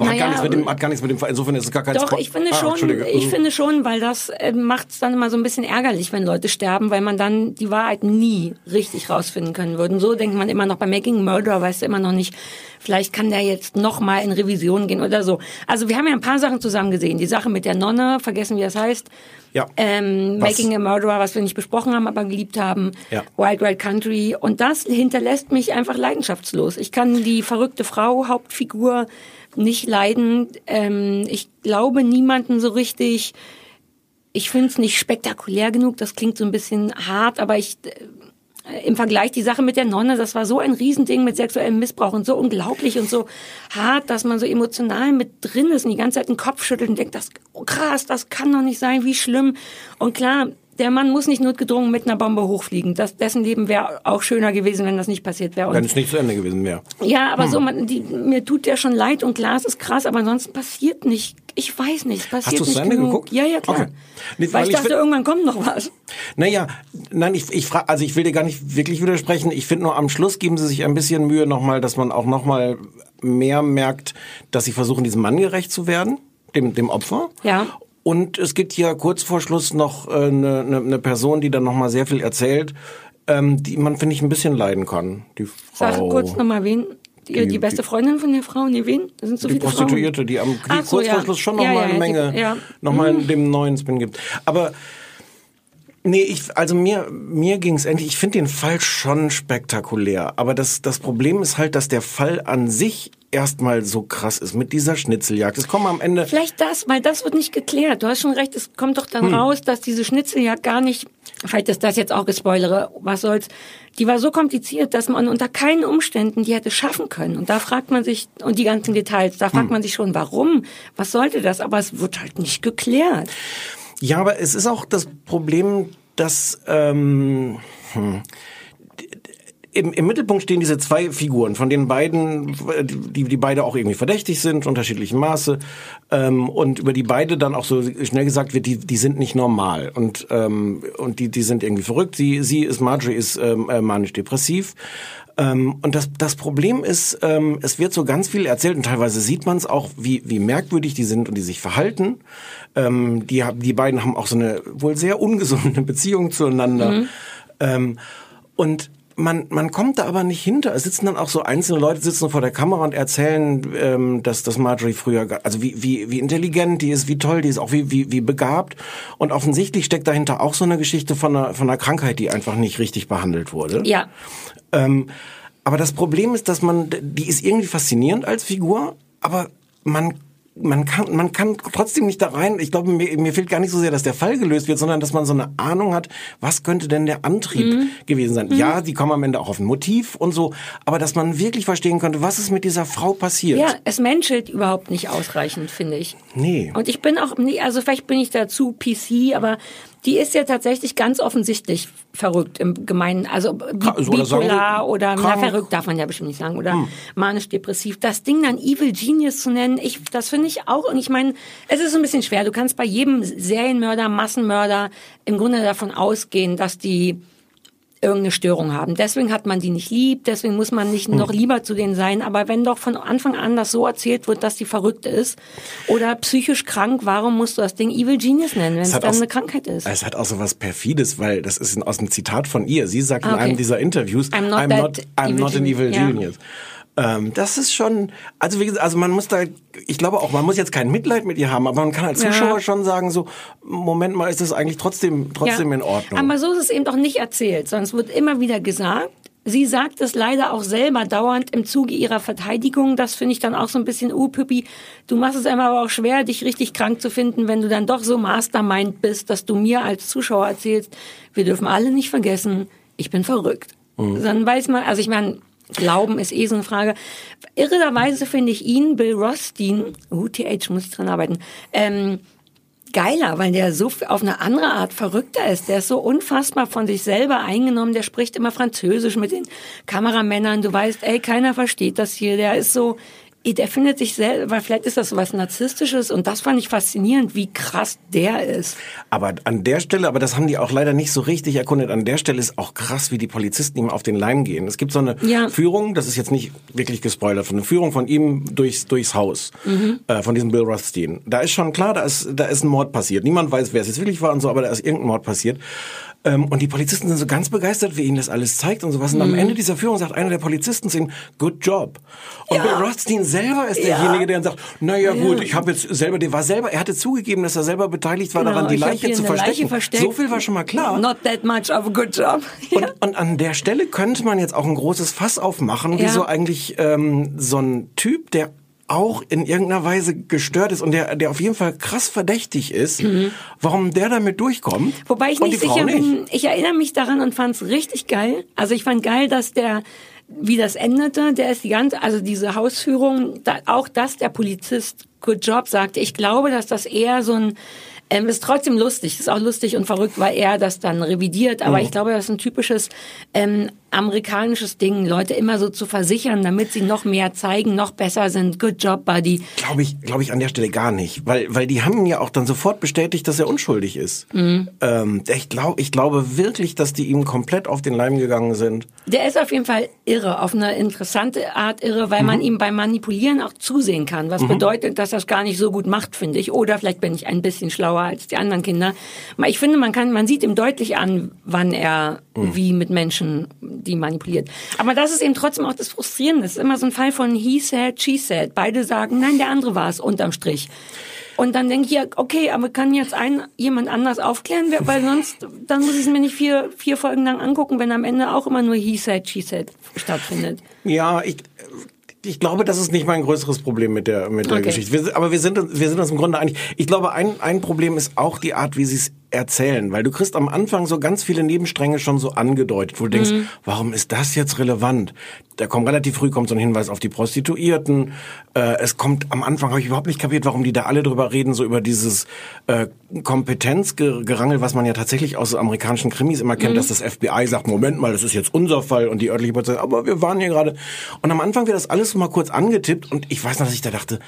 Aber hat, Naja, gar nichts mit dem, hat gar nichts mit dem Fall. Insofern ist es gar kein Doch, Spo- ich finde Ah, schon, ich Mhm. finde schon, weil das äh, macht es dann immer so ein bisschen ärgerlich, wenn Leute sterben, weil man dann die Wahrheit nie richtig rausfinden können würde. Und so denkt man immer noch bei Making a Murderer, weißt du immer noch nicht, vielleicht kann der jetzt noch mal in Revision gehen oder so. Also wir haben ja ein paar Sachen zusammen gesehen. Die Sache mit der Nonne, vergessen wie das heißt. Ja. Ähm, Was? Making a Murderer, was wir nicht besprochen haben, aber geliebt haben. Ja. Wild Wild Country. Und das hinterlässt mich einfach leidenschaftslos. Ich kann die verrückte Frau, Hauptfigur, nicht leiden. Ähm, ich glaube niemanden so richtig. Ich finde es nicht spektakulär genug. Das klingt so ein bisschen hart, aber ich. äh, im Vergleich die Sache mit der Nonne, das war so ein Riesending mit sexuellem Missbrauch und so unglaublich und so hart, dass man so emotional mit drin ist und die ganze Zeit den Kopf schüttelt und denkt, das oh krass, das kann doch nicht sein, wie schlimm. Und klar, der Mann muss nicht notgedrungen mit einer Bombe hochfliegen. Das, dessen Leben wäre auch schöner gewesen, wenn das nicht passiert wäre. Wenn es nicht zu Ende gewesen wäre. ja, aber Hm. so, man, die, mir tut der schon leid und klar, es ist krass, aber ansonsten passiert nicht. Ich weiß nicht, passiert Hast du zu Ende genug. geguckt? Ja, ja, klar. Okay. Nee, weil, ich dachte, find- irgendwann kommt noch was. Naja, nein, ich, ich frage, also ich will dir gar nicht wirklich widersprechen. Ich finde nur am Schluss geben sie sich ein bisschen Mühe nochmal, dass man auch nochmal mehr merkt, dass sie versuchen, diesem Mann gerecht zu werden, dem, dem Opfer. Ja. Und es gibt hier kurz vor Schluss noch äh, eine, eine, eine Person, die dann nochmal sehr viel erzählt, ähm, die man, finde ich, ein bisschen leiden kann. Die Frau. Sag kurz nochmal wen. Die, die, beste Freundin von der Frau? Nee, wen? Das sind so die viele Prostituierte, Frauen. die am die Ach so, kurz ja. vor Schluss schon noch Ja, ja, eine Menge, die- ja. noch mal Mhm. dem neuen Spin gibt. Aber nee, ich also mir mir ging's endlich. Ich finde den Fall schon spektakulär, aber das das Problem ist halt, dass der Fall an sich erstmal so krass ist mit dieser Schnitzeljagd. Es kommen am Ende Vielleicht das, weil das wird nicht geklärt. Du hast schon recht, es kommt doch dann Hm. raus, dass diese Schnitzeljagd gar nicht, vielleicht ist das jetzt auch gespoilere, was soll's, die war so kompliziert, dass man unter keinen Umständen die hätte schaffen können. Und da fragt man sich, und die ganzen Details, da fragt Hm. man sich schon, warum? Was sollte das? Aber es wird halt nicht geklärt. Ja, aber es ist auch das Problem, dass ähm, hm, im, im Mittelpunkt stehen diese zwei Figuren, von denen beiden, die, die beide auch irgendwie verdächtig sind, unterschiedlichem Maße, ähm, und über die beide dann auch so schnell gesagt wird, die, die sind nicht normal und ähm, und die, die sind irgendwie verrückt. Sie, sie ist Marjorie ist ähm, äh, manisch-depressiv. Ähm, und das, das Problem ist, ähm, es wird so ganz viel erzählt und teilweise sieht man es auch, wie, wie merkwürdig die sind und die sich verhalten. Ähm, die, die beiden haben auch so eine wohl sehr ungesunde Beziehung zueinander. Mhm. Ähm, und man, man kommt da aber nicht hinter. Es sitzen dann auch so einzelne Leute sitzen vor der Kamera und erzählen, ähm, dass, dass Marjorie früher, also wie, wie, wie intelligent die ist, wie toll die ist, auch wie, wie, wie begabt. Und offensichtlich steckt dahinter auch so eine Geschichte von einer, von einer Krankheit, die einfach nicht richtig behandelt wurde. Ja. Ähm, aber das Problem ist, dass man, die ist irgendwie faszinierend als Figur, aber man man kann, man kann trotzdem nicht da rein. Ich glaube, mir, mir fehlt gar nicht so sehr, dass der Fall gelöst wird, sondern dass man so eine Ahnung hat, was könnte denn der Antrieb Mhm. gewesen sein. Ja, die kommen am Ende auch auf ein Motiv und so, aber dass man wirklich verstehen könnte, was ist mit dieser Frau passiert. Ja, es menschelt überhaupt nicht ausreichend, finde ich. Nee. Und ich bin auch nicht, also vielleicht bin ich dazu PC, aber die ist ja tatsächlich ganz offensichtlich verrückt im Gemeinen, also bi oder sagen bipolar wir, oder na, verrückt darf man ja bestimmt nicht sagen oder Hm. manisch-depressiv. Das Ding dann Evil Genius zu nennen, ich, das finde ich auch. Und ich meine, es ist ein bisschen schwer. Du kannst bei jedem Serienmörder, Massenmörder im Grunde davon ausgehen, dass die irgendeine Störung haben. Deswegen hat man die nicht lieb, deswegen muss man nicht Hm. noch lieber zu denen sein. Aber wenn doch von Anfang an das so erzählt wird, dass die verrückt ist oder psychisch krank, warum musst du das Ding Evil Genius nennen, wenn Es es dann auch- eine Krankheit ist? Es hat auch so was perfides, weil das ist aus einem Zitat von ihr. Sie sagt Ah, in okay. einem dieser Interviews, I'm not I'm not, I'm evil not an genius." evil Ja. Ähm, das ist schon, also wie gesagt, also man muss da, ich glaube auch, man muss jetzt kein Mitleid mit ihr haben, aber man kann als Ja. Zuschauer schon sagen, so, Moment mal, ist das eigentlich trotzdem, trotzdem Ja. in Ordnung. Aber so ist es eben doch nicht erzählt, sondern es wird immer wieder gesagt. Sie sagt es leider auch selber dauernd im Zuge ihrer Verteidigung. Das finde ich dann auch so ein bisschen, uh, Püppi, du machst es einem aber auch schwer, dich richtig krank zu finden, wenn du dann doch so Mastermind bist, dass du mir als Zuschauer erzählst, wir dürfen alle nicht vergessen, ich bin verrückt. Mhm. Dann weiß man, also ich meine, Glauben ist eh so eine Frage. Irrerweise finde ich ihn, Bill Rothstein, UTH, muss ich dran arbeiten, ähm, geiler, weil der so auf eine andere Art verrückter ist. Der ist so unfassbar von sich selber eingenommen. Der spricht immer Französisch mit den Kameramännern. Du weißt, ey, keiner versteht das hier. Der ist so, der findet sich selber, weil vielleicht ist das so was Narzisstisches und das fand ich faszinierend, wie krass der ist. Aber an der Stelle, aber das haben die auch leider nicht so richtig erkundet, an der Stelle ist auch krass, wie die Polizisten ihm auf den Leim gehen. Es gibt so eine Ja. Führung, das ist jetzt nicht wirklich gespoilert, von eine Führung von ihm durchs, durchs Haus, Mhm. äh, von diesem Bill Rothstein. Da ist schon klar, da ist, da ist ein Mord passiert. Niemand weiß, wer es jetzt wirklich war und so, aber da ist irgendein Mord passiert. Ähm, und die Polizisten sind so ganz begeistert, wie ihnen das alles zeigt und sowas. Und am Mhm. Ende dieser Führung sagt einer der Polizisten zu ihm, good job. Und Bill Rothstein selber ist derjenige, der dann sagt, naja Ja. gut, ich habe jetzt selber, der war selber, er hatte zugegeben, dass er selber beteiligt war Genau, daran, die Leiche zu Leiche verstecken. versteckt. So viel war schon mal klar. Not that much of a good job. Und, und an der Stelle könnte man jetzt auch ein großes Fass aufmachen, Ja. wieso eigentlich ähm, so ein Typ, der auch in irgendeiner Weise gestört ist und der, der auf jeden Fall krass verdächtig ist, Mhm. warum der damit durchkommt. Wobei ich nicht sicher bin, ich erinnere mich daran und fand es richtig geil. Also ich fand geil, dass der, wie das endete, der ist die ganze, also diese Hausführung, da, auch dass der Polizist Good Job sagte. Ich glaube, dass das eher so ein, ähm, ist trotzdem lustig, ist auch lustig und verrückt, weil er das dann revidiert. Aber Mhm. ich glaube, das ist ein typisches ähm, amerikanisches Ding, Leute immer so zu versichern, damit sie noch mehr zeigen, noch besser sind. Good Job, Buddy. Glaube ich, glaube ich an der Stelle gar nicht, weil, weil die haben ja auch dann sofort bestätigt, dass er unschuldig ist. Mhm. Ähm, ich glaube, ich glaube wirklich, dass die ihm komplett auf den Leim gegangen sind. Der ist auf jeden Fall irre, auf eine interessante Art irre, weil man ihm beim Manipulieren auch zusehen kann. Was Mhm. bedeutet, dass er es gar nicht so gut macht, finde ich. Oder vielleicht bin ich ein bisschen schlauer als die anderen Kinder. Ich finde, man kann, man sieht ihm deutlich an, wann er Mhm. wie mit Menschen die manipuliert. Aber das ist eben trotzdem auch das Frustrierende. Es ist immer so ein Fall von he said, she said. Beide sagen, nein, der andere war es, unterm Strich. Und dann denke ich ja, okay, aber kann jetzt ein jemand anders aufklären, weil sonst dann muss ich es mir nicht vier, vier Folgen lang angucken, wenn am Ende auch immer nur he said, she said stattfindet. Ja, ich, ich glaube, das ist nicht mein größeres Problem mit der, mit der Okay. Geschichte. Wir, aber wir sind, uns- wir sind uns im Grunde einig. Ich glaube, ein, ein Problem ist auch die Art, wie sie es erzählen. Weil du kriegst am Anfang so ganz viele Nebenstränge schon so angedeutet, wo du denkst, Mhm. warum ist das jetzt relevant? Da kommt relativ früh kommt so ein Hinweis auf die Prostituierten. Äh, es kommt am Anfang habe ich überhaupt nicht kapiert, warum die da alle drüber reden, so über dieses äh, Kompetenzgerangel, was man ja tatsächlich aus amerikanischen Krimis immer kennt, Mhm. dass das FBI sagt, Moment mal, das ist jetzt unser Fall und die örtliche Polizei, sagt, aber wir waren hier gerade. Und am Anfang wird das alles so mal kurz angetippt und ich weiß noch, dass ich da dachte,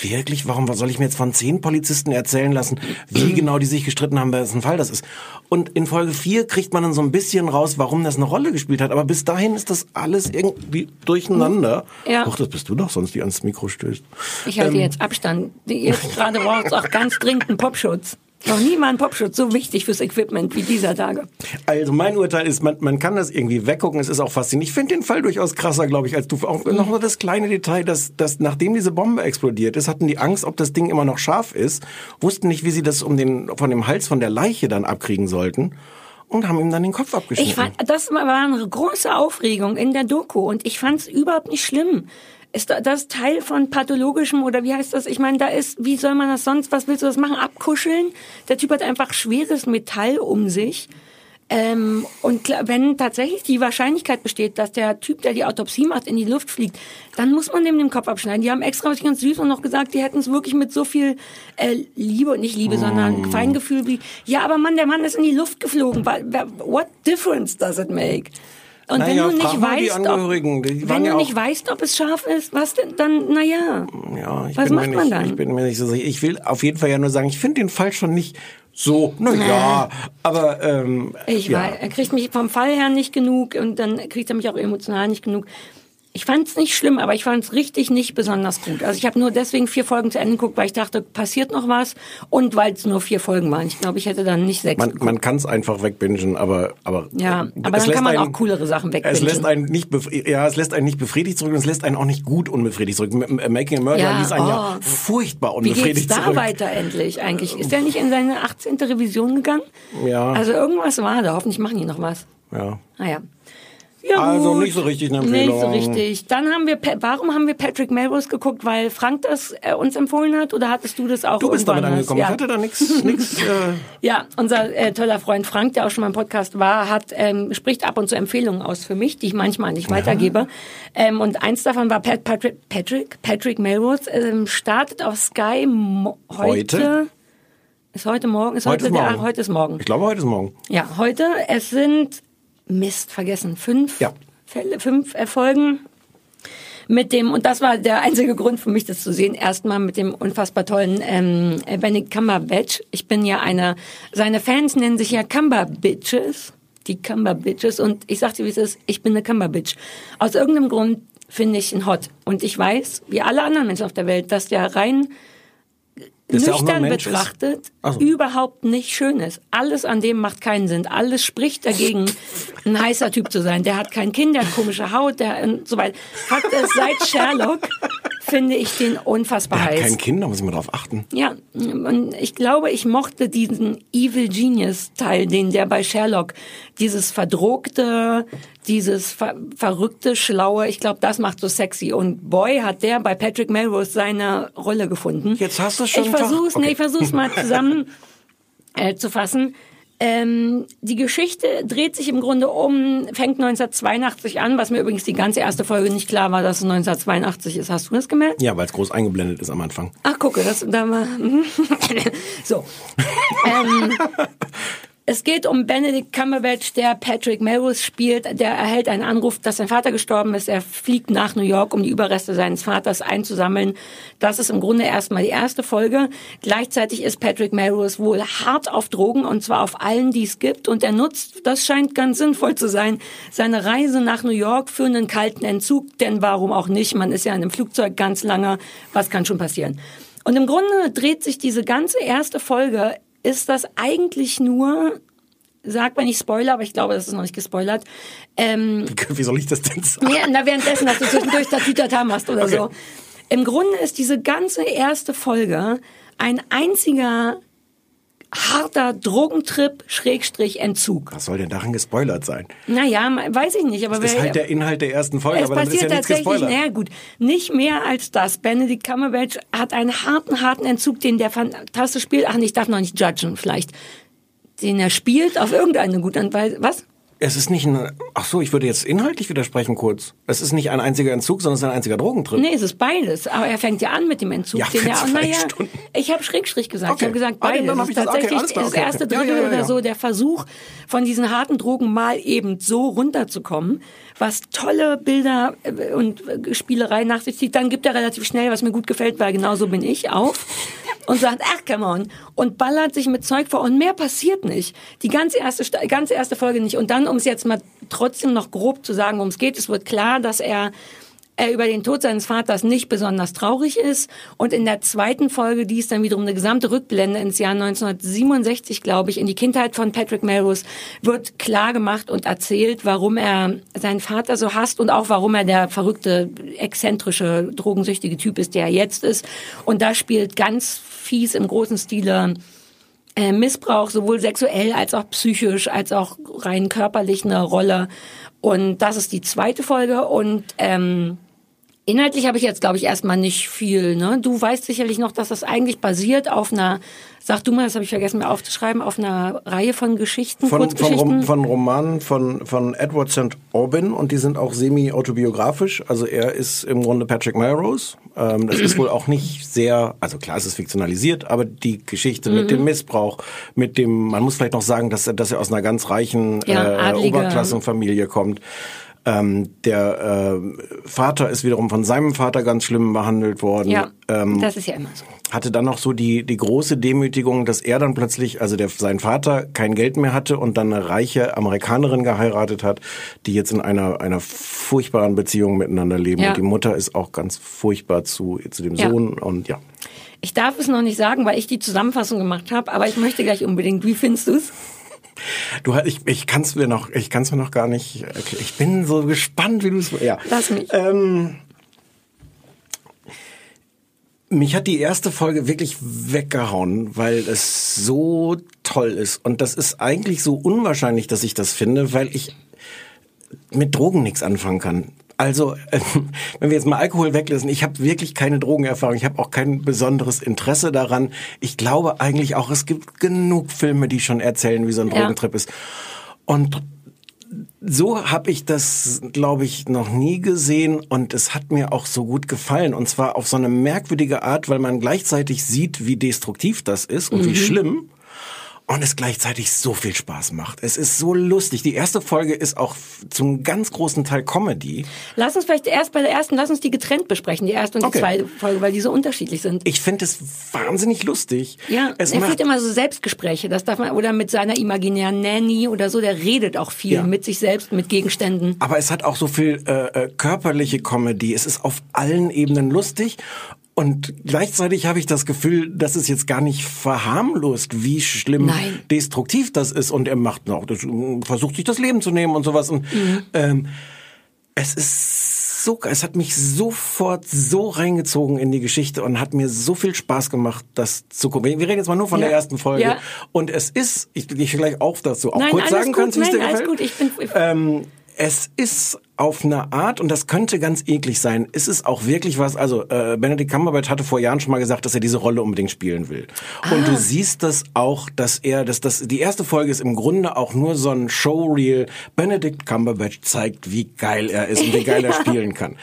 wirklich, warum soll ich mir jetzt von zehn Polizisten erzählen lassen, wie genau die sich gestritten haben, wessen Fall das ist. Und in Folge 4 kriegt man dann so ein bisschen raus, warum das eine Rolle gespielt hat. Aber bis dahin ist das alles irgendwie durcheinander. Ja. Ach, das bist du doch sonst, die ans Mikro stößt. Ich halte Ähm, jetzt Abstand. Die- Jetzt gerade braucht es auch ganz dringend einen Popschutz. Noch nie mal ein Popschutz so wichtig fürs Equipment wie dieser Tage. Also mein Urteil ist, man, man kann das irgendwie weggucken. Es ist auch faszinierend. Ich finde den Fall durchaus krasser, glaube ich, als du. Auch noch nur das kleine Detail, dass, dass nachdem diese Bombe explodiert ist, hatten die Angst, ob das Ding immer noch scharf ist, wussten nicht, wie sie das um den, von dem Hals von der Leiche dann abkriegen sollten und haben ihm dann den Kopf abgeschnitten. Ich fand, das war eine große Aufregung in der Doku und ich fand es überhaupt nicht schlimm. Ist da- das Teil von pathologischem oder wie heißt das? Ich meine, da ist, wie soll man das sonst, was willst du das machen? Abkuscheln? Der Typ hat einfach schweres Metall um sich. Ähm, und wenn tatsächlich die Wahrscheinlichkeit besteht, dass der Typ, der die Autopsie macht, in die Luft fliegt, dann muss man dem den Kopf abschneiden. Die haben extra, was ich ganz süß und noch gesagt, die hätten es wirklich mit so viel äh, Liebe, nicht Liebe, sondern Feingefühl wie, ja, aber Mann, der Mann ist in die Luft geflogen. What difference does it make? Und Naja, wenn du nicht die weißt, die ob, waren wenn du nicht weißt, ob es scharf ist, was denn, dann, naja. Ja, ich Was bin macht mir man nicht, dann? Ich bin mir nicht so sicher. Ich will auf jeden Fall ja nur sagen, ich finde den Fall schon nicht so, na ja, aber ähm, Ich ja. weiß, er kriegt mich vom Fall her nicht genug und dann kriegt er mich auch emotional nicht genug. Ich fand es nicht schlimm, aber ich fand es richtig nicht besonders gut. Also ich habe nur deswegen vier Folgen zu Ende geguckt, weil ich dachte, passiert noch was und weil es nur vier Folgen waren. Ich glaube, ich hätte dann nicht sechs Man, geguckt. man kann es einfach wegbingen, aber aber Ja, äh, aber es dann kann man einen- auch coolere Sachen Es wegbingen. lässt einen nicht ja, es lässt einen nicht befriedigt zurück und es lässt einen auch nicht gut unbefriedigt zurück. Making a Murderer Ja, ließ einen ja oh. furchtbar Wie unbefriedigt geht's da zurück. weiter endlich eigentlich? Ist der nicht in seine 18. Revision gegangen? Ja. Also irgendwas war da. Hoffentlich machen die noch was. ja. Naja. Ja, Also gut. nicht so richtig eine Empfehlung. Nicht so richtig. Dann haben wir, warum haben wir Patrick Melrose geguckt? Weil Frank das äh, uns empfohlen hat? Oder hattest du das auch Du bist damit angekommen. was? Ich hatte da nichts nix, äh, Ja, unser äh, toller Freund Frank, der auch schon mal im Podcast war, hat ähm, spricht ab und zu Empfehlungen aus für mich, die ich manchmal nicht weitergebe. Ähm, und eins davon war Pat, Patrick, Patrick, Patrick Melrose, ähm, startet auf Sky mo heute. Heute? Ist heute morgen? Ist Heute heute, ist der, morgen. heute ist morgen. Ich glaube, heute ist morgen. Ja, heute. Es sind Mist vergessen fünf Ja. Fälle, fünf Erfolgen mit dem und das war der einzige Grund für mich, das zu sehen. Erstmal mit dem unfassbar tollen ähm, Benedict Cumberbatch. Ich bin ja eine, seine Fans nennen sich ja Cumberbitches, die Cumberbitches und ich sagte, wie es ist, ich bin eine Cumberbitch. Aus irgendeinem Grund finde ich ihn hot und ich weiß, wie alle anderen Menschen auf der Welt, dass der rein Ein nüchtern ist? betrachtet Ach so. überhaupt nicht schön ist. Alles an dem macht keinen Sinn. Alles spricht dagegen, ein heißer Typ zu sein. Der hat kein Kind, der hat komische Haut, der und so weiter. Hat es seit Sherlock finde ich den unfassbar Der hat heiß. kein Kind, da muss ich mal drauf achten. Ja, und ich glaube, ich mochte diesen Evil Genius Teil, den der bei Sherlock, dieses verdruckte, dieses ver verrückte, schlaue, ich glaube, das macht so sexy. Und boy, hat der bei Patrick Melrose seine Rolle gefunden. Jetzt hast du schon Ich versuch's, nee, okay. ich versuch's mal zusammen äh, zu fassen. Ähm, die Geschichte dreht sich im Grunde um, fängt 1982 an, was mir übrigens die ganze erste Folge nicht klar war, dass es 1982 ist. Hast du das gemerkt? Ja, weil es groß eingeblendet ist am Anfang. Ach, gucke, das da war. so. ähm, es geht um Benedict Cumberbatch, der Patrick Melrose spielt. Der erhält einen Anruf, dass sein Vater gestorben ist. Er fliegt nach New York, um die Überreste seines Vaters einzusammeln. Das ist im Grunde erstmal die erste Folge. Gleichzeitig ist Patrick Melrose wohl hart auf Drogen und zwar auf allen, die es gibt. Und er nutzt, das scheint ganz sinnvoll zu sein, seine Reise nach New York für einen kalten Entzug. Denn warum auch nicht? Man ist ja in einem Flugzeug ganz lange. Was kann schon passieren? Und im Grunde dreht sich diese ganze erste Folge ist das eigentlich nur, sag wenn ich spoiler, aber ich glaube, das ist noch nicht gespoilert, ähm, Wie soll ich das denn sagen? ja, na, währenddessen, dass du zwischendurch Tatütata machst oder Okay. so. Im Grunde ist diese ganze erste Folge ein einziger harter Drogentrip, Schrägstrich, Entzug. Was soll denn daran gespoilert sein? Naja, weiß ich nicht, aber Das ist halt der Inhalt der ersten Folge, es aber dann ist passiert ja tatsächlich, gespoilert. naja gut, nicht mehr als das. Benedict Cumberbatch hat einen harten, harten Entzug, den der fantastisch spielt. Ach, ich darf noch nicht judgen, vielleicht. Den er spielt auf irgendeine gute Art und Weise. Was? Es ist nicht ein, ach so, ich würde jetzt inhaltlich widersprechen kurz. Es ist nicht ein einziger Entzug, sondern es ist ein einziger Drogentrip. Nee, es ist beides. Aber er fängt ja an mit dem Entzug. Ja, den er, naja, Stunden. ich habe Schrägstrich gesagt. Okay. Ich habe gesagt, Ah, beides. dann Es hab ich das- okay, tatsächlich alles klar, das okay, erste okay. Ja, Drittel ja, ja, oder so der Versuch, von diesen harten Drogen mal eben so runterzukommen, was tolle Bilder äh, und äh, Spielerei nach sich zieht. Dann gibt er relativ schnell, was mir gut gefällt, weil genau so bin ich, auf und sagt, ach, come on. Und ballert sich mit Zeug vor und mehr passiert nicht. Die ganze erste, ganze erste Folge nicht. Und dann, um es jetzt mal trotzdem noch grob zu sagen, worum es geht, es wird klar, dass er er über den Tod seines Vaters nicht besonders traurig ist. Und in der zweiten Folge, die ist dann wiederum eine gesamte Rückblende ins Jahr 1967, glaube ich, in die Kindheit von Patrick Melrose, wird klar gemacht und erzählt, warum er seinen Vater so hasst und auch warum er der verrückte, exzentrische, drogensüchtige Typ ist, der er jetzt ist. Und da spielt ganz fies im großen Stile äh, Missbrauch, sowohl sexuell als auch psychisch, als auch rein körperlich eine Rolle. Und das ist die zweite Folge. Und ähm, inhaltlich habe ich jetzt, glaube ich, erstmal nicht viel. Ne? Du weißt sicherlich noch, dass das eigentlich basiert auf einer, sag du mal, das habe ich vergessen mir aufzuschreiben, auf einer Reihe von Geschichten, Von, von. Rom, von Romanen von, von Edward St. Aubin und die sind auch semi-autobiografisch. Also er ist im Grunde Patrick Melrose. Ähm, das ist wohl auch nicht sehr, also klar, es ist fiktionalisiert, aber die Geschichte mit Mhm. dem Missbrauch, mit dem, man muss vielleicht noch sagen, dass er, dass er aus einer ganz reichen Ja, äh, Oberklassenfamilie kommt. Ähm, der äh, Vater ist wiederum von seinem Vater ganz schlimm behandelt worden. ja, Ähm, das ist ja immer so. hatte dann noch so die, die große Demütigung, dass er dann plötzlich, also der, sein Vater kein Geld mehr hatte und dann eine reiche Amerikanerin geheiratet hat, die jetzt in einer, einer furchtbaren Beziehung miteinander leben. Ja. Und die Mutter ist auch ganz furchtbar zu, zu dem Ja. Sohn und ja. Ich darf es noch nicht sagen, weil ich die Zusammenfassung gemacht habe, aber ich möchte gleich unbedingt. Wie findest du's? Du, ich, ich kann es mir noch, ich kann es mir noch gar nicht, ich bin so gespannt, wie du es, ja. Lass mich. Ähm, mich hat die erste Folge wirklich weggehauen, weil es so toll ist. Und das ist eigentlich so unwahrscheinlich, dass ich das finde, weil ich mit Drogen nichts anfangen kann. Also, äh, wenn wir jetzt mal Alkohol weglassen, ich habe wirklich keine Drogenerfahrung, ich habe auch kein besonderes Interesse daran. Ich glaube eigentlich auch, es gibt genug Filme, die schon erzählen, wie so ein Ja. Drogentrip ist. Und so habe ich das, glaube ich, noch nie gesehen und es hat mir auch so gut gefallen. Und zwar auf so eine merkwürdige Art, weil man gleichzeitig sieht, wie destruktiv das ist und wie Mhm. schlimm. Und es gleichzeitig so viel Spaß macht. Es ist so lustig. Die erste Folge ist auch zum ganz großen Teil Comedy. Lass uns vielleicht erst bei der ersten, lass uns die getrennt besprechen, die erste und die Okay. zweite Folge, weil die so unterschiedlich sind. Ich finde es wahnsinnig lustig. Ja, es er führt immer so Selbstgespräche, das darf man, oder mit seiner imaginären Nanny oder so, der redet auch viel Ja. mit sich selbst, mit Gegenständen. Aber es hat auch so viel äh, äh, körperliche Comedy. Es ist auf allen Ebenen lustig. Und gleichzeitig habe ich das Gefühl, dass es jetzt gar nicht verharmlost, wie schlimm Nein. destruktiv das ist. Und er macht noch, das, äh, versucht sich das Leben zu nehmen und sowas. Und Mhm. ähm, es ist so, es hat mich sofort so reingezogen in die Geschichte und hat mir so viel Spaß gemacht, das zu gucken. Wir reden jetzt mal nur von Ja. der ersten Folge. Ja. Und es ist, ich, ich gleich auch dazu auch Nein, kurz sagen gut, kannst, wie es dir nein, alles gefällt. gut. Ich bin, ich, Ähm, es ist auf eine Art, und das könnte ganz eklig sein, ist es auch wirklich was, also äh, Benedict Cumberbatch hatte vor Jahren schon mal gesagt, dass er diese Rolle unbedingt spielen will. Und Ah. du siehst das auch, dass er, dass das, die erste Folge ist im Grunde auch nur so ein Showreel. Benedict Cumberbatch zeigt, wie geil er ist und wie geil er spielen kann.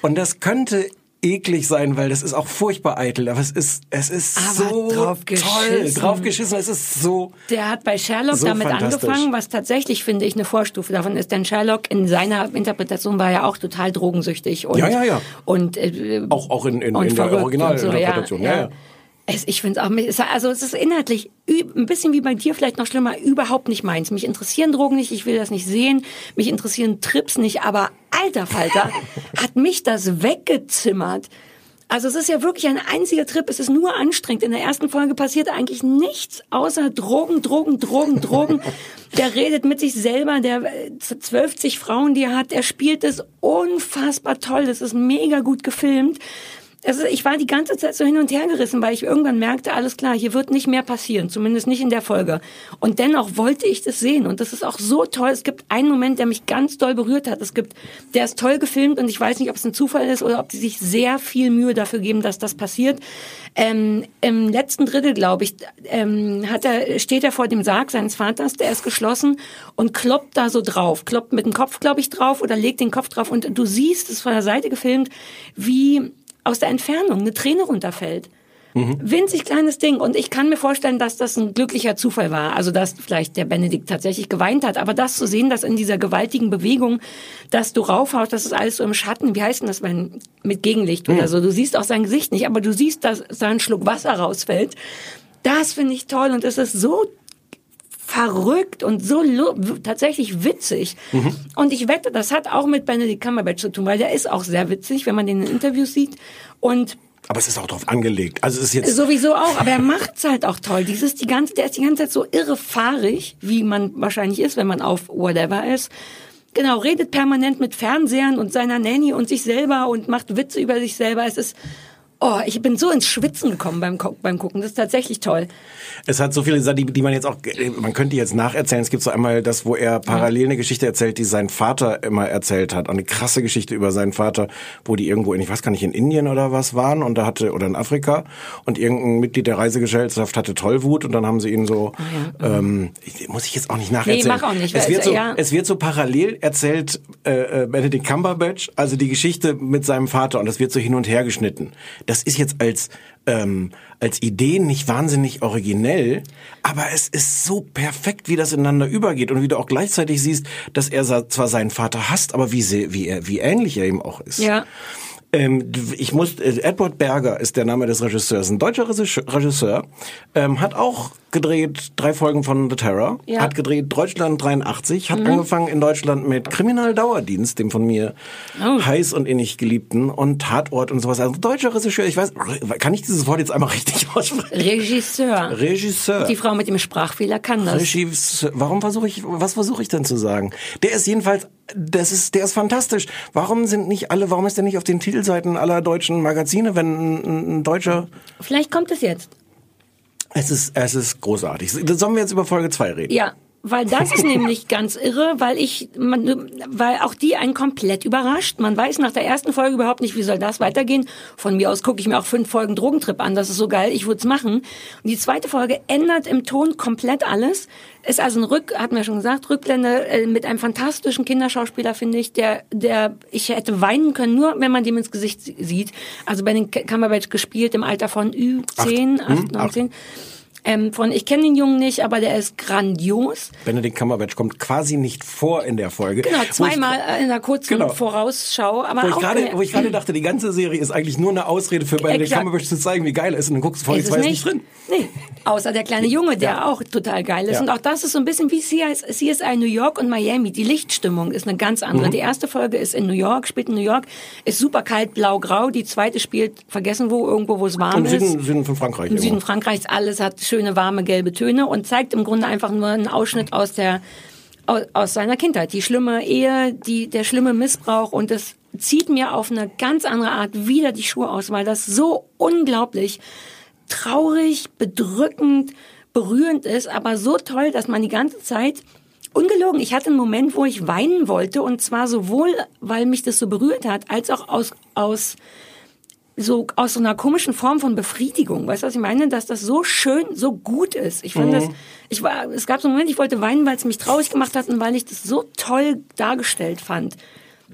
Und das könnte eklig sein, weil das ist auch furchtbar eitel, aber es ist, es ist Aber so drauf toll, geschissen. drauf geschissen, es ist so, Der hat bei Sherlock So damit angefangen, was tatsächlich, finde ich, eine Vorstufe davon ist. Denn Sherlock in seiner Interpretation war ja auch total drogensüchtig. Und, Ja, ja, ja. Und, äh, auch, auch in, in, in der verrückt und Originalinterpretation, so, ja, ja. Es, ich finde es auch, also es ist inhaltlich ein bisschen wie bei dir vielleicht noch schlimmer, überhaupt nicht meins. Mich interessieren Drogen nicht, ich will das nicht sehen, mich interessieren Trips nicht, aber alter Falter, hat mich das weggezimmert. Also es ist ja wirklich ein einziger Trip, es ist nur anstrengend. In der ersten Folge passiert eigentlich nichts außer Drogen, Drogen, Drogen, Drogen. Der redet mit sich selber, der äh, zwölf zig Frauen, die er hat, er spielt es unfassbar toll, das ist mega gut gefilmt. Also ich war die ganze Zeit so hin und her gerissen, weil ich irgendwann merkte, alles klar, hier wird nicht mehr passieren, zumindest nicht in der Folge. Und dennoch wollte ich das sehen und das ist auch so toll. Es gibt einen Moment, der mich ganz doll berührt hat. Es gibt, der ist toll gefilmt und ich weiß nicht, ob es ein Zufall ist oder ob die sich sehr viel Mühe dafür geben, dass das passiert. Ähm, Im letzten Drittel, glaube ich, ähm, hat er, steht er vor dem Sarg seines Vaters, der ist geschlossen und kloppt da so drauf, kloppt mit dem Kopf, glaube ich, drauf oder legt den Kopf drauf und du siehst es von der Seite gefilmt, wie aus der Entfernung eine Träne runterfällt. Winzig kleines Ding. Und ich kann mir vorstellen, dass das ein glücklicher Zufall war. Also, dass vielleicht der Benedikt tatsächlich geweint hat. Aber das zu sehen, dass in dieser gewaltigen Bewegung, dass du raufhaust, das ist alles so im Schatten. Wie heißt denn das, wenn, mit Gegenlicht oder so? Du siehst auch sein Gesicht nicht, aber du siehst, dass da ein Schluck Wasser rausfällt. Das finde ich toll. Und es ist so verrückt und so tatsächlich witzig. Und ich wette, das hat auch mit Benedict Cumberbatch zu tun, weil der ist auch sehr witzig, wenn man den in Interviews sieht. Und Aber es ist auch drauf angelegt. Also es ist jetzt Sowieso auch, aber er macht's halt auch toll. Dieses die ganze, der ist die ganze Zeit so irre fahrig, wie man wahrscheinlich ist, wenn man auf whatever ist. Genau, redet permanent mit Fernsehern und seiner Nanny und sich selber und macht Witze über sich selber. Es ist, oh, ich bin so ins Schwitzen gekommen beim, beim Gucken. Das ist tatsächlich toll. Es hat so viele Sachen, die, die man jetzt auch, man könnte jetzt nacherzählen. Es gibt so einmal das, wo er parallel eine Geschichte erzählt, die sein Vater immer erzählt hat. Eine krasse Geschichte über seinen Vater, wo die irgendwo in, ich weiß gar nicht, in Indien oder was waren und da hatte, oder in Afrika und irgendein Mitglied der Reisegesellschaft hatte Tollwut und dann haben sie ihn so, ähm, ich- muss ich jetzt auch nicht nacherzählen. mach auch nicht, Es wird es- so, ja. es wird so parallel erzählt, äh, äh, Benedict Cumberbatch, also die Geschichte mit seinem Vater und das wird so hin und her geschnitten. Das ist jetzt als ähm, als Idee nicht wahnsinnig originell, aber es ist so perfekt, wie das ineinander übergeht und wie du auch gleichzeitig siehst, dass er zwar seinen Vater hasst, aber wie wie er, wie ähnlich er ihm auch ist. Ja. Ähm, ich muss, äh, Edward Berger ist der Name des Regisseurs, ein deutscher Regisseur, ähm, hat auch gedreht drei Folgen von The Terror, Ja. hat gedreht Deutschland 83, hat Mhm. angefangen in Deutschland mit Kriminaldauerdienst, dem von mir Oh. heiß und innig geliebten und Tatort und sowas. Also deutscher Regisseur, ich weiß, kann ich dieses Wort jetzt einmal richtig aussprechen? Regisseur. Regisseur. Die Frau mit dem Sprachfehler kann das. Regisseur. Warum versuche ich, was versuche ich denn zu sagen? Der ist jedenfalls, das ist, der ist fantastisch. Warum sind nicht alle, warum ist der nicht auf den Titelseiten aller deutschen Magazine, wenn ein, ein, deutscher, Vielleicht kommt es jetzt. es ist, es ist großartig. Sollen wir jetzt über Folge 2 reden? Ja, weil das ist nämlich ganz irre, weil ich, man, weil auch die einen komplett überrascht. Man weiß nach der ersten Folge überhaupt nicht, wie soll das weitergehen. Von mir aus gucke ich mir auch fünf Folgen Drogentrip an. Das ist so geil, ich würde es machen. Und die zweite Folge ändert im Ton komplett alles. Ist also ein Rück, hatten wir schon gesagt, Rückblende äh, mit einem fantastischen Kinderschauspieler, finde ich, der, der, ich hätte weinen können, nur wenn man dem ins Gesicht sieht. Also bei den Cumberbatch gespielt im Alter von Ü10, Acht. 8, Hm, 19. Ähm, von, ich kenne den Jungen nicht, aber der ist grandios. Benedict Cumberbatch kommt quasi nicht vor in der Folge. Genau, Wo ich- zweimal in einer kurzen Genau. Vorausschau. Aber Wo ich gerade, wo ich gerade dachte, die ganze Serie ist eigentlich nur eine Ausrede für Benedict Exakt. Cumberbatch zu zeigen, wie geil er ist. Und dann guckst du ist 2 es ist nicht drin. Nee, außer der kleine Junge, der auch total geil ist. Ja. Und auch das ist so ein bisschen wie CSI, New York und Miami. Die Lichtstimmung ist eine ganz andere. Mhm. Die erste Folge ist in New York, spielt in New York, ist super kalt, blau-grau. Die zweite spielt, vergessen wo, irgendwo, wo es warm Im ist. Süden, Süden von Frankreich. Im. Süden Frankreichs alles hat schöne, warme, gelbe Töne und zeigt im Grunde einfach nur einen Ausschnitt aus der aus, seiner Kindheit. Die schlimme Ehe, die, der schlimme Missbrauch und das zieht mir auf eine ganz andere Art wieder die Schuhe aus, weil das so unglaublich traurig, bedrückend, berührend ist, aber so toll, dass man die ganze Zeit Ungelogen, ich hatte einen Moment, wo ich weinen wollte und zwar sowohl, weil mich das so berührt hat, als auch aus, aus so aus so einer komischen Form von Befriedigung. Weißt du, was ich meine? Dass das so schön, so gut ist. Ich fand Mhm. das, ich war, es gab so einen Moment, ich wollte weinen, weil es mich traurig gemacht hat und weil ich das so toll dargestellt fand.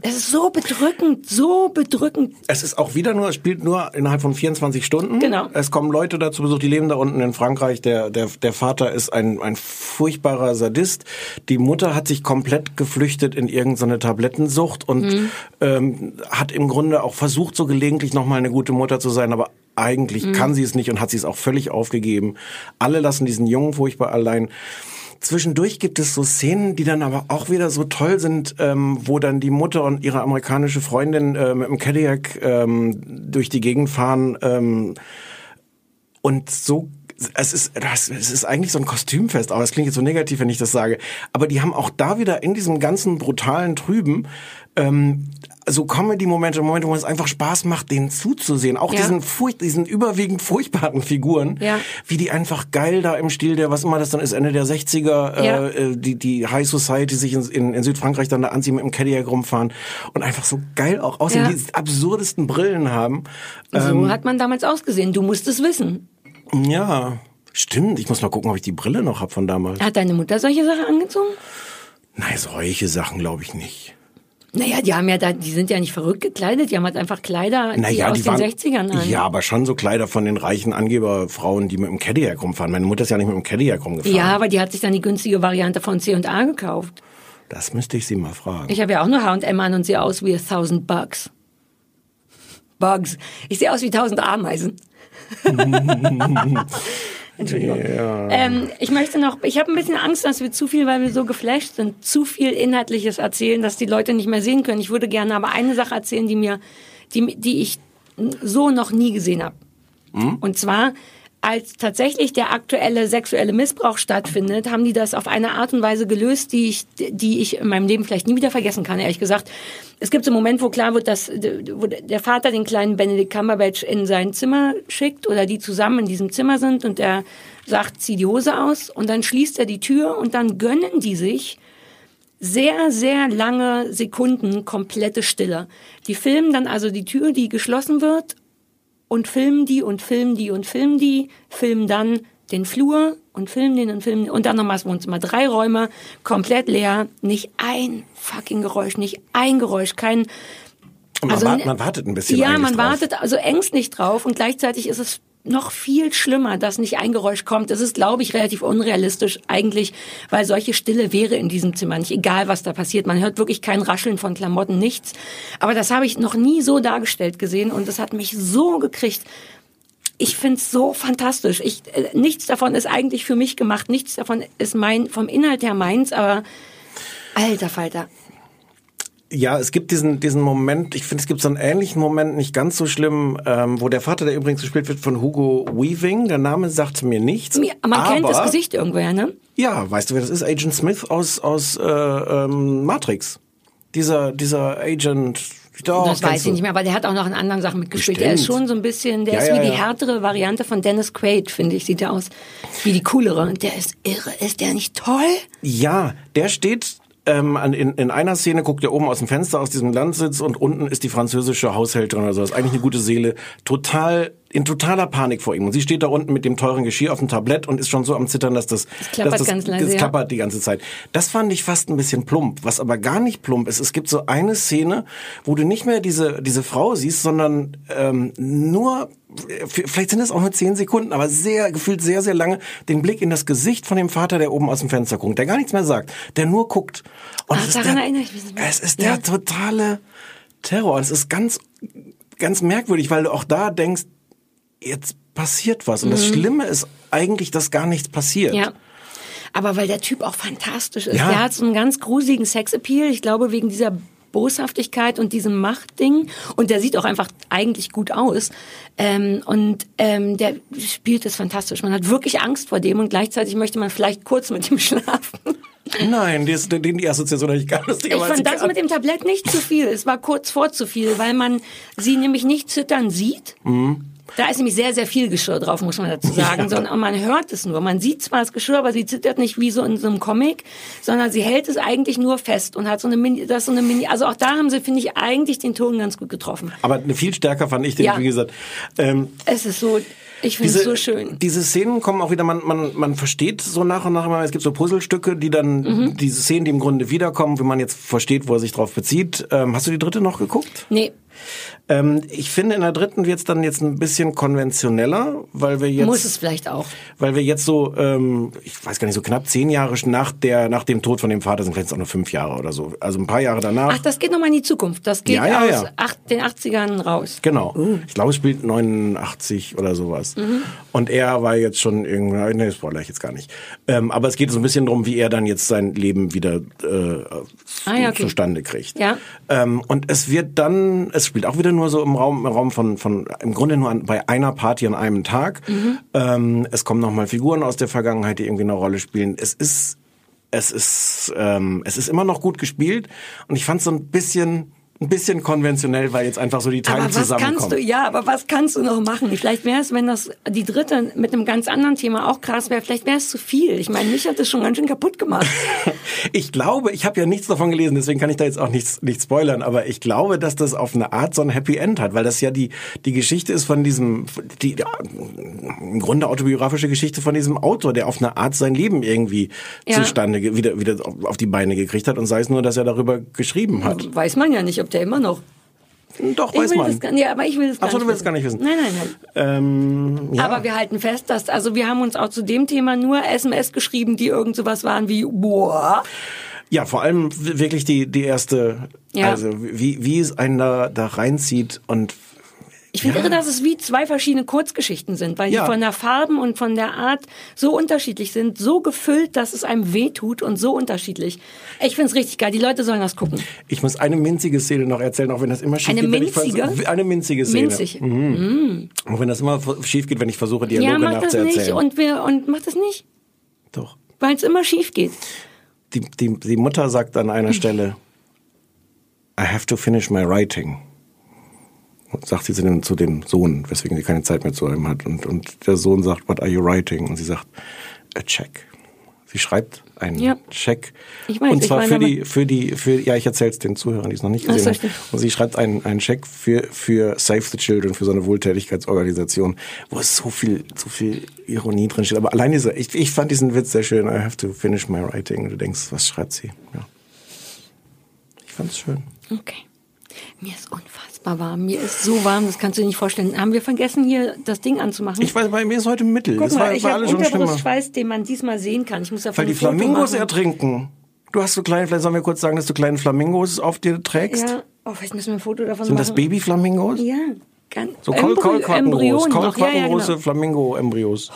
Es ist so bedrückend, so bedrückend. Es ist auch wieder nur, es spielt nur innerhalb von 24 Stunden. Genau. Es kommen Leute dazu Besuch, die leben da unten in Frankreich. Der, der, der Vater ist ein, ein furchtbarer Sadist. Die Mutter hat sich komplett geflüchtet in irgendeine Tablettensucht und Mhm. ähm, hat im Grunde auch versucht, so gelegentlich nochmal eine gute Mutter zu sein, aber eigentlich Mhm. kann sie es nicht und hat sie es auch völlig aufgegeben. Alle lassen diesen Jungen furchtbar allein. Zwischendurch gibt es so Szenen, die dann aber auch wieder so toll sind, ähm, wo dann die Mutter und ihre amerikanische Freundin äh, mit dem Cadillac ähm, durch die Gegend fahren ähm, und so es ist, das, es ist eigentlich so ein Kostümfest, aber das klingt jetzt so negativ, wenn ich das sage. Aber die haben auch da wieder in diesem ganzen brutalen Trüben ähm, so Comedy-Momente, Momente, wo es einfach Spaß macht, denen zuzusehen. Auch Ja. diesen, furcht, diesen überwiegend furchtbaren Figuren, Ja. wie die einfach geil da im Stil der, was immer das dann ist, Ende der 60er, Ja. äh, die, die High Society sich in, in, in Südfrankreich dann da anziehen, mit dem Cadillac rumfahren und einfach so geil auch aussehen, Ja. die absurdesten Brillen haben. So Ähm, hat man damals ausgesehen. Du musst es wissen. ja, stimmt. Ich muss mal gucken, ob ich die Brille noch hab von damals. Hat deine Mutter solche Sachen angezogen? Nein, solche Sachen glaube ich nicht. Naja, die haben ja da, die sind ja nicht verrückt gekleidet, die haben halt einfach Kleider, die Naja, aus die den waren, 60ern an. Ja, aber schon so Kleider von den reichen Angeberfrauen, die mit dem Cadillac rumfahren. Meine Mutter ist ja nicht mit dem Cadillac rumgefahren. Ja, aber die hat sich dann die günstige Variante von C&A gekauft. Das müsste ich sie mal fragen. Ich habe ja auch nur H&M an und sehe aus wie a thousand bugs. Bugs. Ich sehe aus wie tausend Ameisen. Entschuldigung. Ähm, ich möchte noch, ich habe ein bisschen Angst, dass wir zu viel, weil wir so geflasht sind, zu viel Inhaltliches erzählen, dass die Leute nicht mehr sehen können. Ich würde gerne aber eine Sache erzählen, die mir, die, die ich so noch nie gesehen habe. Und zwar, als tatsächlich der aktuelle sexuelle Missbrauch stattfindet, haben die das auf eine Art und Weise gelöst, die ich, die ich in meinem Leben vielleicht nie wieder vergessen kann, ehrlich gesagt. Es gibt so einen Moment, wo klar wird, dass wo der Vater den kleinen Benedict Cumberbatch in sein Zimmer schickt oder die zusammen in diesem Zimmer sind und er sagt, zieh die Hose aus und dann schließt er die Tür und dann gönnen die sich sehr, sehr lange Sekunden komplette Stille. Die filmen dann also die Tür, die geschlossen wird und filmen die und filmen die und filmen die, filmen dann den Flur und filmen den und filmen und dann nochmal das Wohnzimmer. Drei Räume, komplett leer, nicht ein fucking Geräusch, nicht ein Geräusch, kein... Man, also- wart, man wartet ein bisschen Ja, man drauf. wartet also ängstlich drauf und gleichzeitig ist es noch viel schlimmer, dass nicht ein Geräusch kommt. Das ist, glaube ich, relativ unrealistisch eigentlich, weil solche Stille wäre in diesem Zimmer nicht, egal was da passiert. Man hört wirklich kein Rascheln von Klamotten, nichts. Aber das habe ich noch nie so dargestellt gesehen und das hat mich so gekriegt. Ich find's so fantastisch. Ich, äh, nichts davon ist eigentlich für mich gemacht, nichts davon ist mein vom Inhalt her meins, aber alter Falter. Ja, es gibt diesen, diesen Moment, ich finde, es gibt so einen ähnlichen Moment, nicht ganz so schlimm, ähm, wo der Vater, der übrigens gespielt wird von Hugo Weaving, der Name sagt mir nichts. Mir- Man aber, kennt das Gesicht irgendwoher, ne? Ja, weißt du, wer das ist? Agent Smith aus, aus äh, ähm, Matrix. Dieser, dieser Agent. Doch, das weiß ich nicht mehr, aber der hat auch noch in anderen Sachen mitgespielt. Der ist Bestimmt. schon so ein bisschen, der Ja, ist ja, wie die ja. härtere Variante von Dennis Quaid, finde ich, sieht er aus. Wie die coolere. Der ist irre. Ist der nicht toll? Ja, der steht ähm, in, in einer Szene, guckt er oben aus dem Fenster aus diesem Landsitz und unten ist die französische Haushälterin oder so. Das ist eigentlich eine gute Seele. Total, in totaler Panik vor ihm. Und sie steht da unten mit dem teuren Geschirr auf dem Tablett und ist schon so am Zittern, dass das, klappert dass das, ganz leise, das ja. klappert die ganze Zeit. Das fand ich fast ein bisschen plump. Was aber gar nicht plump ist, es gibt so eine Szene, wo du nicht mehr diese, diese Frau siehst, sondern ähm, nur vielleicht sind es auch nur zehn Sekunden, aber sehr, gefühlt sehr, sehr lange, den Blick in das Gesicht von dem Vater, der oben aus dem Fenster guckt, der gar nichts mehr sagt, der nur guckt. Und es ist daran der, erinnere ich mich nicht mehr. es ist Ja. der totale Terror. Und es ist ganz, ganz merkwürdig, weil du auch da denkst, jetzt passiert was. Und das Mhm. Schlimme ist eigentlich, dass gar nichts passiert. Ja. Aber weil der Typ auch fantastisch ist. Ja. Der hat so einen ganz gruseligen Sexappeal. Ich glaube, wegen dieser Boshaftigkeit und diesem Machtding. Und der sieht auch einfach eigentlich gut aus. Ähm, und ähm, der spielt es fantastisch. Man hat wirklich Angst vor dem und gleichzeitig möchte man vielleicht kurz mit ihm schlafen. Nein, die, ist, die, die Assoziation habe ich gar nicht. Ich fand das mit dem Tablett nicht zu viel. Es war kurz vor zu viel, weil man sie nämlich nicht zittern sieht. Mhm. Da ist nämlich sehr, sehr viel Geschirr drauf, muss man dazu sagen. Ja. Sondern man hört es nur. Man sieht zwar das Geschirr, aber sie zittert nicht wie so in so einem Comic, sondern sie hält es eigentlich nur fest und hat so eine Mini, das ist so eine Mini, also auch da haben sie, finde ich, eigentlich den Ton ganz gut getroffen. Aber viel stärker fand ich den, Ja. wie gesagt. Ähm, Es ist so, ich finde es so schön. Diese Szenen kommen auch wieder, man, man, man versteht so nach und nach immer, es gibt so Puzzlestücke, die dann, Mhm. diese Szenen, die im Grunde wiederkommen, wenn man jetzt versteht, wo er sich drauf bezieht. Ähm, hast du die dritte noch geguckt? Nee, Ähm, ich finde, in der dritten wird's dann jetzt ein bisschen konventioneller, weil wir jetzt... muss es vielleicht auch. Weil wir jetzt so, ähm, ich weiß gar nicht, so knapp zehn Jahre nach der, nach dem Tod von dem Vater sind vielleicht auch nur fünf Jahre oder so. Also ein paar Jahre danach. Ach, das geht nochmal in die Zukunft. Das geht Ja, ja, aus ja. Acht, den 80ern raus. Genau. Ich glaube, es spielt 89 oder sowas. Mhm. Und er war jetzt schon irgendwie, nee, spoiler ich jetzt gar nicht. Ähm, aber es geht so ein bisschen drum, wie er dann jetzt sein Leben wieder äh, Ah, ja, okay. zustande kriegt. Ja. Ähm, und es wird dann, es spielt auch wieder nur so im Raum, im Raum von, von im Grunde nur an, bei einer Party an einem Tag. Mhm. Ähm, es kommen nochmal Figuren aus der Vergangenheit, die irgendwie eine Rolle spielen. Es ist, es ist, ähm, es ist immer noch gut gespielt und ich fand so ein bisschen, ein bisschen konventionell, weil jetzt einfach so die Teile Aber was zusammenkommen. kannst du, ja, aber was kannst du noch machen? Vielleicht wäre es, wenn das die dritte mit einem ganz anderen Thema auch krass wäre, vielleicht wäre es zu viel. Ich meine, mich hat das schon ganz schön kaputt gemacht. Ich glaube, ich habe ja nichts davon gelesen, deswegen kann ich da jetzt auch nichts nicht spoilern, aber ich glaube, dass das auf eine Art so ein Happy End hat, weil das ja die die Geschichte ist von diesem die ja, im Grunde autobiografische Geschichte von diesem Autor, der auf eine Art sein Leben irgendwie Ja. zustande wieder wieder auf- auf die Beine gekriegt hat und sei es nur, dass er darüber geschrieben hat. Weiß man ja nicht, ob der immer noch. Doch, Ich weiß will man. Das, gar- ja, aber ich will das gar Ach so, nicht du willst wissen. gar nicht wissen. Nein, nein, nein. Ähm, ja. Aber wir halten fest, dass, also wir haben uns auch zu dem Thema nur SMS geschrieben, die irgend sowas waren wie, boah. Ja, vor allem wirklich die, die erste, Ja. also wie, wie es einen da, da reinzieht und Ich finde Ja. irre, dass es wie zwei verschiedene Kurzgeschichten sind, weil Ja. die von der Farben und von der Art so unterschiedlich sind, so gefüllt, dass es einem wehtut und so unterschiedlich. Ich finde es richtig geil. Die Leute sollen das gucken. ich muss eine minzige Szene noch erzählen, auch wenn das immer schief Eine geht. ich minzige? vers- eine minzige Szene. Minzig. Mhm. Auch wenn das immer schief geht, wenn ich versuche, Dialoge ja, mach das nicht nachzuerzählen. und wir und mach das nicht, Doch. weil es immer schief geht. Die, die, die Mutter sagt an einer Stelle, I have to finish my writing. Und sagt sie zu dem, zu dem Sohn, weswegen sie keine Zeit mehr zu ihm hat. Und, und der Sohn sagt, what are you writing? Und sie sagt, a check. Sie schreibt einen Ja. Check. Ich weiß, und zwar ich für meine, die, für die, für, ja, ich erzähle es den Zuhörern, die es noch nicht gesehen haben. Und sie schreibt einen, einen Check für, für Save the Children, für so eine Wohltätigkeitsorganisation, wo es so viel, so viel Ironie drin steht. Aber allein dieser, ich, ich fand diesen Witz sehr schön. I have to finish my writing. Und du denkst, was schreibt sie? Ja. Ich fand's schön. Okay. Mir ist unfassbar warm. Mir ist so warm, das kannst du dir nicht vorstellen. Haben wir vergessen, hier das Ding anzumachen? Ich weiß, bei mir ist heute Mittel. Guck das mal, war, ich habe. Unterbrustschweiß, den man diesmal sehen kann. Ich muss davon Weil die Flamingos machen. ertrinken. Du hast so kleine, vielleicht sollen wir kurz sagen, dass du kleine Flamingos auf dir trägst. Ja, oh, vielleicht müssen wir ein Foto davon Sind machen. das Babyflamingos? Ja, ganz So Embry- Kolquackengroß, Embryonen noch. Ja, ja, genau. Flamingo-Embryos.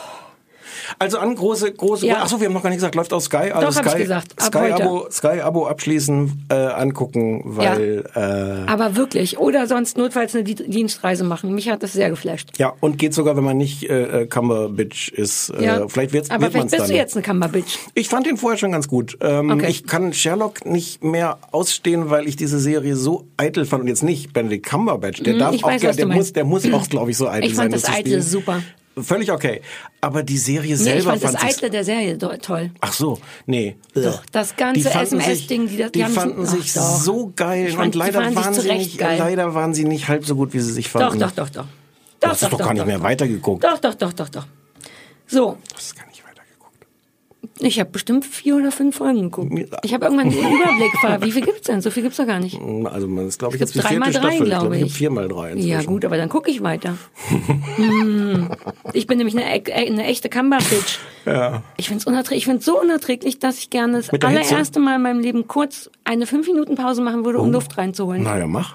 Also an große, große. Ja. Achso, wir haben noch gar nicht gesagt, läuft auf Sky. Also Doch, hab Sky, ich gesagt. Ab Sky heute. Abo, Sky Abo abschließen, äh, angucken, weil äh, Aber wirklich. Oder sonst notfalls eine Di- Dienstreise machen. Mich hat das sehr geflasht. ja und geht sogar, wenn man nicht äh, äh, Cumberbitch ist. Äh, Ja. Vielleicht wird's, Aber wird vielleicht bist dann. du jetzt eine Cumberbitch. Ich fand den vorher schon ganz gut. Ähm, Okay. Ich kann Sherlock nicht mehr ausstehen, weil ich diese Serie so eitel fand und jetzt nicht Benedict Cumberbatch. Der Mhm, darf ich auch weiß, du der muss, der muss auch, glaube ich, so eitel Ich sein. fand das Eitle spielen. super. Völlig okay. Aber die Serie Nee, selber ich fand das fand ich Eitle der Serie toll. Ach so, nee. Doch, das ganze Die fanden SMS-Ding, sich- die das- die, die fanden sich ach doch. so geil fand, und die leider fanden sich waren sie nicht, geil. leider waren sie nicht halb so gut, wie sie sich Doch, fanden. doch, doch, doch. Du Doch, hast es doch gar nicht mehr weitergeguckt. Doch, doch, doch, doch, doch. So. Ich habe bestimmt vier oder fünf Folgen geguckt. Ich habe irgendwann den Überblick verloren. Wie viel gibt's denn? So viel gibt's doch gar nicht. Also man ist glaube ich Es jetzt die drei mal drei, Staffel. glaube ich glaube ich. vier mal drei inzwischen. Ja gut, aber dann gucke ich weiter. hm. Ich bin nämlich eine, e- eine echte Cumber-Bitch. Ja. Ich finde es unerträglich. Ich find's so unerträglich, dass ich gerne das der Hitze? allererste Mal in meinem Leben kurz eine fünf Minuten Pause machen würde, um Oh. Luft reinzuholen. Naja, mach.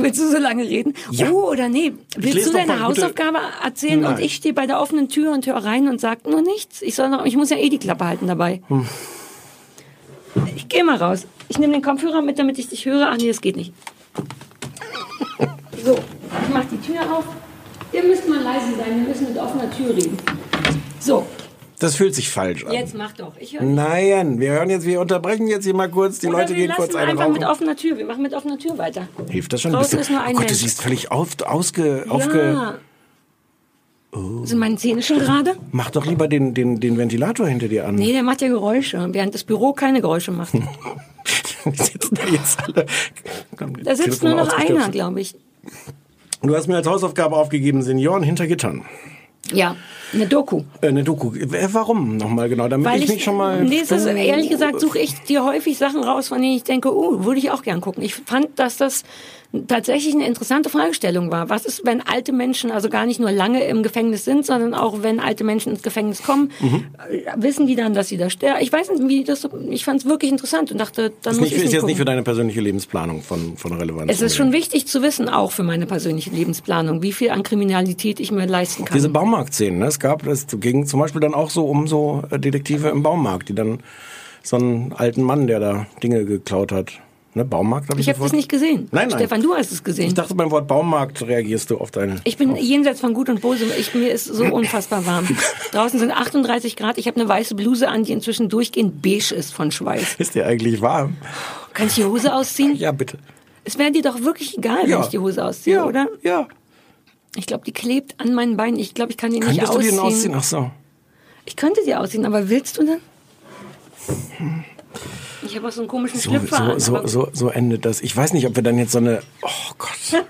Willst du so lange reden? Ja. Oh, oder nee. Willst du deine mal gute- Hausaufgabe erzählen und Nein. ich stehe bei der offenen Tür und höre rein und sag nur nichts? Ich soll noch, ich muss ja eh die Klappe halten dabei. Hm. Ich gehe mal raus. Ich nehme den Kopfhörer mit, damit ich dich höre. Ach nee, das geht nicht. So, ich mach die Tür auf. Ihr müsst mal leise sein, wir müssen mit offener Tür reden. So, Das fühlt sich falsch an. Jetzt mach doch. Ich höre. Nein, wir hören jetzt, wir unterbrechen jetzt hier mal kurz. Die Oder Leute wir gehen kurz eine einfach rauchen. mit offener Tür. Wir machen mit offener Tür weiter. Hilft das schon? Draußen Bist ist nur ein oh Gott, du siehst völlig auf, ausge, aufge... Ja. Sind meine Zähne schon gerade? Mach doch lieber den, den, den Ventilator hinter dir an. Nee, der macht ja Geräusche, während das Büro keine Geräusche macht. Sitzen da jetzt alle. Da sitzt Telefon nur noch einer, glaube ich. Du hast mir als Hausaufgabe aufgegeben, Senioren hinter Gittern. Ja, eine Doku. Äh, eine Doku. Äh, Warum nochmal genau? Damit Weil ich, ich, mich schon mal. nee, ist, ehrlich gesagt suche ich dir häufig Sachen raus, von denen ich denke, oh, würde ich auch gern gucken. Ich fand, dass das tatsächlich eine interessante Fragestellung war. Was ist, wenn alte Menschen also gar nicht nur lange im Gefängnis sind, sondern auch wenn alte Menschen ins Gefängnis kommen, Mhm. wissen die dann, dass sie da sterben? Ich weiß nicht, wie das, ich fand es wirklich interessant und dachte, dann ist muss nicht, ich ist jetzt gucken. nicht für deine persönliche Lebensplanung von, von Relevanz. Es ist schon wichtig zu wissen, auch für meine persönliche Lebensplanung, wie viel an Kriminalität ich mir leisten kann. Diese Baumarktszenen, ne? es gab, es ging zum Beispiel dann auch so um so äh, Detektive im Baumarkt, die dann so einen alten Mann, der da Dinge geklaut hat. Ne, Baumarkt habe ich ich habe das nicht gesehen. Nein, nein. Stefan, du hast es gesehen. Ich dachte, beim Wort Baumarkt reagierst du auf deine. Ich bin jenseits von Gut und Böse. Ich, mir ist so unfassbar warm. Draußen sind 38 Grad. Ich habe eine weiße Bluse an, die inzwischen durchgehend beige ist von Schweiß. Ist dir eigentlich warm? Kann ich die Hose ausziehen? Ja, bitte. Es wäre dir doch wirklich egal, wenn Ja. ich die Hose ausziehe, Ja, oder? Ja. Ich glaube, die klebt an meinen Beinen. Ich glaube, ich kann die nicht Könntest du ausziehen. den ausziehen? Ach so. Ich könnte sie ausziehen, aber willst du denn? Ich habe auch so einen komischen So, Schlüpfer so, so, so, so endet das. Ich weiß nicht, ob wir dann jetzt so eine. Oh Gott.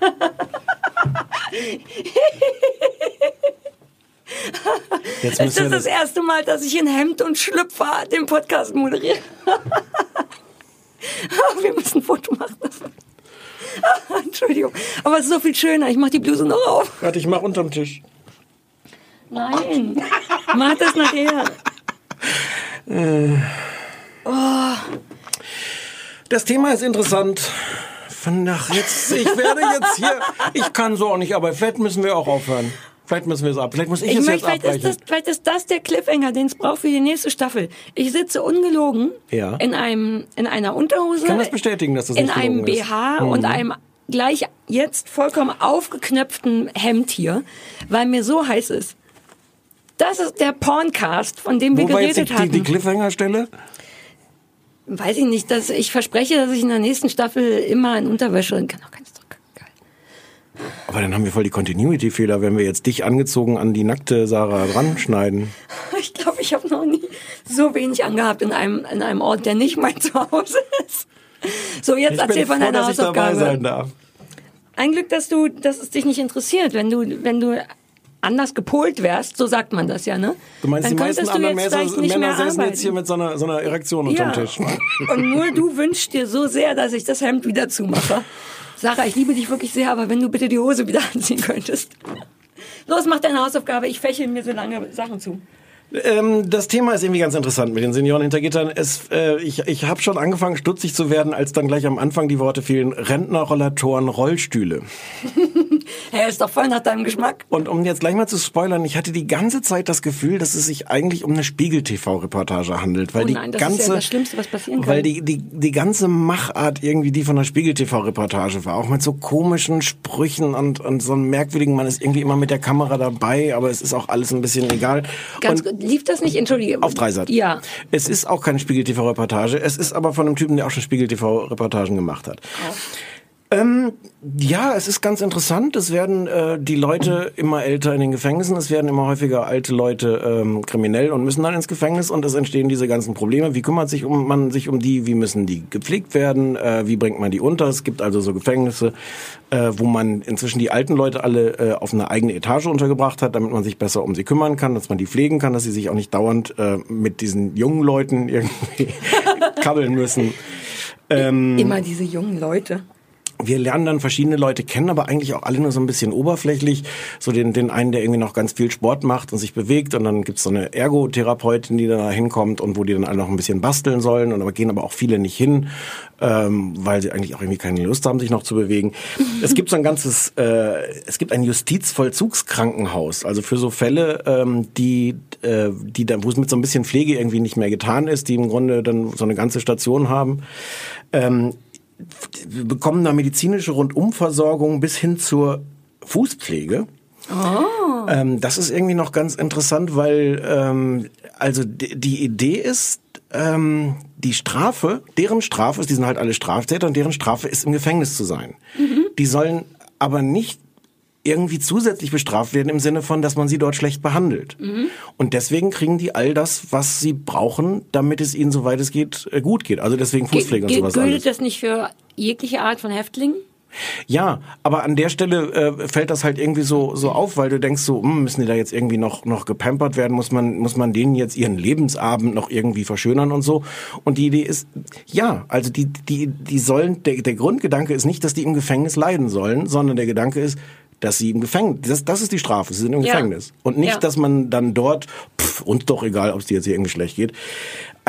Jetzt ist das das das. erste Mal, dass ich in Hemd und Schlüpfer den Podcast moderiere? wir müssen ein Foto machen. Entschuldigung, aber es ist so viel schöner. Ich mache die Bluse noch auf. Warte, ich mach unterm Tisch. Nein, mach das nachher. Äh. Oh, Das Thema ist interessant. Nach jetzt, ich werde jetzt hier. Ich kann so auch nicht, aber vielleicht müssen wir auch aufhören. Vielleicht müssen wir es ab. Vielleicht muss ich, ich es möchte, jetzt vielleicht, ist abbrechen. das, vielleicht ist das der Cliffhanger, den es braucht für die nächste Staffel. Ich sitze ungelogen Ja. in einem in einer Unterhose, Ich kann das bestätigen, dass das in einem ist. BH Mhm. und einem gleich jetzt vollkommen aufgeknöpften Hemd hier, weil mir so heiß ist. Das ist der Porncast, von dem wir Wo die, geredet die, hatten. die Cliffhanger-Stelle? Weiß ich nicht, dass ich verspreche, dass ich in der nächsten Staffel immer in Unterwäsche kann auch ganz Aber dann haben wir voll die Continuity-Fehler, wenn wir jetzt dich angezogen an die nackte Sarah dran schneiden. Ich glaube, ich habe noch nie so wenig angehabt in einem in einem Ort, der nicht mein Zuhause ist. So, jetzt ich erzähl von deiner Hausaufgabe. darf. Ein Glück, dass du, dass es dich nicht interessiert, wenn du, wenn du anders gepolt wärst, so sagt man das ja, ne? Du meinst, Dann die meisten könntest du anderen jetzt Männer, Männer arbeiten. jetzt hier mit so einer, so einer Erektion unterm Ja. Tisch. Und nur du wünschst dir so sehr, dass ich das Hemd wieder zumache. Sarah, ich liebe dich wirklich sehr, aber wenn du bitte die Hose wieder anziehen könntest. Los, mach deine Hausaufgabe, ich fächel mir so lange Sachen zu. Ähm, das Thema ist irgendwie ganz interessant mit den Senioren hinter Gittern. Es, äh, ich ich habe schon angefangen, stutzig zu werden, als dann gleich am Anfang die Worte fielen, Rentner, Rollatoren, Rollstühle. Hey, ist doch voll nach deinem Geschmack. Und um jetzt gleich mal zu spoilern, ich hatte die ganze Zeit das Gefühl, dass es sich eigentlich um eine Spiegel-TV-Reportage handelt. Weil oh nein, die das ganze, ist ja das Schlimmste, was passieren kann. Weil die, die, die ganze Machart irgendwie die von der Spiegel-TV-Reportage war. Auch mit so komischen Sprüchen und, und so einem merkwürdigen, man ist irgendwie immer mit der Kamera dabei, aber es ist auch alles ein bisschen egal. Ganz und. Lief das nicht? Entschuldige. auf Dreisat. Ja. Es ist auch keine Spiegel-TV-Reportage. Es ist aber von einem Typen, der auch schon Spiegel-TV-Reportagen gemacht hat. Ähm, ja, es ist ganz interessant. Es werden äh, die Leute immer älter in den Gefängnissen. Es werden immer häufiger alte Leute ähm, kriminell und müssen dann ins Gefängnis und es entstehen diese ganzen Probleme. Wie kümmert sich um, man sich um die? Wie müssen die gepflegt werden? Äh, wie bringt man die unter? Es gibt also so Gefängnisse, äh, wo man inzwischen die alten Leute alle äh, auf eine eigene Etage untergebracht hat, damit man sich besser um sie kümmern kann, dass man die pflegen kann, dass sie sich auch nicht dauernd äh, mit diesen jungen Leuten irgendwie kabbeln müssen. Ähm, Immer diese jungen Leute. Wir lernen dann verschiedene Leute kennen, aber eigentlich auch alle nur so ein bisschen oberflächlich. So den, den einen, der irgendwie noch ganz viel Sport macht und sich bewegt und dann gibt's so eine Ergotherapeutin, die da hinkommt und wo die dann alle noch ein bisschen basteln sollen und aber gehen aber auch viele nicht hin, ähm, weil sie eigentlich auch irgendwie keine Lust haben, sich noch zu bewegen. es gibt so ein ganzes, äh, es gibt ein Justizvollzugskrankenhaus, also für so Fälle, ähm, die, äh, die dann, wo es mit so ein bisschen Pflege irgendwie nicht mehr getan ist, die im Grunde dann so eine ganze Station haben. Ähm, bekommen da medizinische Rundumversorgung bis hin zur Fußpflege. Oh. Ähm, das ist irgendwie noch ganz interessant, weil ähm, also die, Idee ist, ähm, die Strafe, deren Strafe ist, die sind halt alle Straftäter und deren Strafe ist im Gefängnis zu sein. Die sollen aber nicht irgendwie zusätzlich bestraft werden im Sinne von, dass man sie dort schlecht behandelt. Und deswegen kriegen die all das, was sie brauchen, damit es ihnen, soweit es geht, äh, gut geht. Also deswegen Fußpflege und sowas Gilt das nicht für jegliche Art von Häftlingen? Ja, aber an der Stelle äh, fällt das halt irgendwie so so auf, weil du denkst so, hm, müssen die da jetzt irgendwie noch noch gepampert werden, muss man muss man denen jetzt ihren Lebensabend noch irgendwie verschönern und so. Und die Idee ist, ja, also die die die sollen der der Grundgedanke ist nicht, dass die im Gefängnis leiden sollen, sondern der Gedanke ist dass sie im Gefängnis, das, das ist die Strafe, sie sind im Ja. Gefängnis. Und nicht, Ja. dass man dann dort, pff, uns doch egal, ob es dir jetzt hier irgendwie schlecht geht.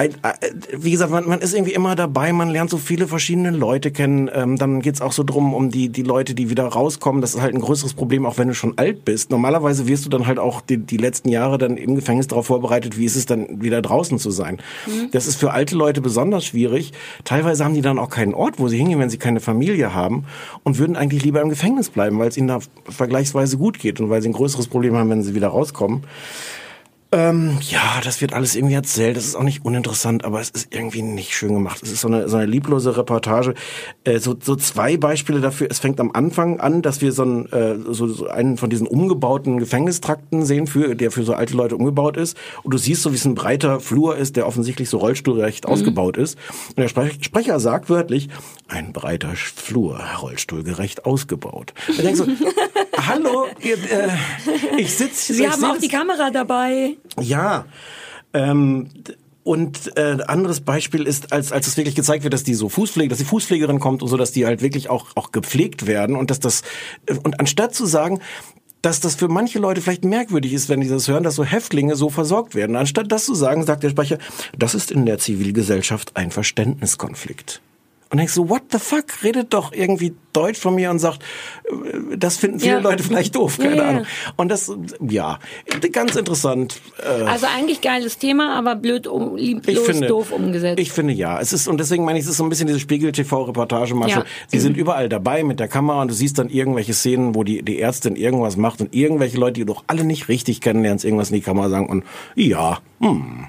Ein, äh, wie gesagt, man, man ist irgendwie immer dabei, man lernt so viele verschiedene Leute kennen. Ähm, dann geht's auch so drum, um die, die Leute, die wieder rauskommen. Das ist halt ein größeres Problem, auch wenn du schon alt bist. Normalerweise wirst du dann halt auch die, die letzten Jahre dann im Gefängnis darauf vorbereitet, wie ist es dann wieder draußen zu sein. Das ist für alte Leute besonders schwierig. Teilweise haben die dann auch keinen Ort, wo sie hingehen, wenn sie keine Familie haben und würden eigentlich lieber im Gefängnis bleiben, weil es ihnen da vergleichsweise gut geht und weil sie ein größeres Problem haben, wenn sie wieder rauskommen. Ähm, ja, das wird alles irgendwie erzählt. Das ist auch nicht uninteressant, aber es ist irgendwie nicht schön gemacht. Es ist so eine, so eine lieblose Reportage. Äh, so, so zwei Beispiele dafür. Es fängt am Anfang an, dass wir so, einen, äh, so, so einen von diesen umgebauten Gefängnistrakten sehen, für, der für so alte Leute umgebaut ist. Und du siehst so, wie es ein breiter Flur ist, der offensichtlich so rollstuhlgerecht ausgebaut ist. Und der Sprech Sprecher sagt wörtlich, ein breiter Flur, rollstuhlgerecht ausgebaut. Ich denk so, hallo, ihr, äh, ich sitze... Sie haben auch die Kamera dabei. Ja. Ähm, und äh, anderes Beispiel ist, als als es wirklich gezeigt wird, dass die so Fußpflege, dass die Fußpflegerin kommt und so, dass die halt wirklich auch auch gepflegt werden und dass das äh, und anstatt zu sagen, dass das für manche Leute vielleicht merkwürdig ist, wenn die das hören, dass so Häftlinge so versorgt werden. Anstatt das zu sagen, sagt der Sprecher, das ist in der Zivilgesellschaft ein Verständniskonflikt. Und denkst so, what the fuck? Redet doch irgendwie Deutsch von mir und sagt, äh, das finden viele Ja. Leute vielleicht doof, keine ja, ja. Ahnung. Und das, ja, ganz interessant. Äh, Also eigentlich geiles Thema, aber blöd, um, ich lieblos, finde, doof umgesetzt. Ich finde ja. Es ist, und deswegen meine ich, es ist so ein bisschen diese Spiegel-TV-Reportagemasche. Sie sind überall dabei mit der Kamera und du siehst dann irgendwelche Szenen, wo die, die Ärztin irgendwas macht und irgendwelche Leute, die du doch alle nicht richtig kennenlernst, irgendwas in die Kamera sagen und ja, hm.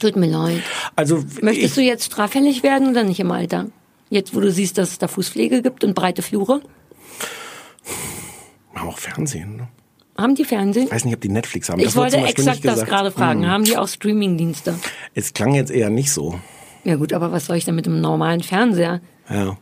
Tut mir leid. Also Möchtest du jetzt straffällig werden oder nicht im Alter? Jetzt, wo du siehst, dass es da Fußpflege gibt und breite Flure? wir haben auch Fernsehen. Ne? Haben die Fernsehen? Ich weiß nicht, ob die Netflix haben. Ich Das wollte exakt das gerade fragen. Hm. Haben die auch Streamingdienste? Es klang jetzt eher nicht so. Ja gut, aber was soll ich denn mit einem normalen Fernseher? Ja.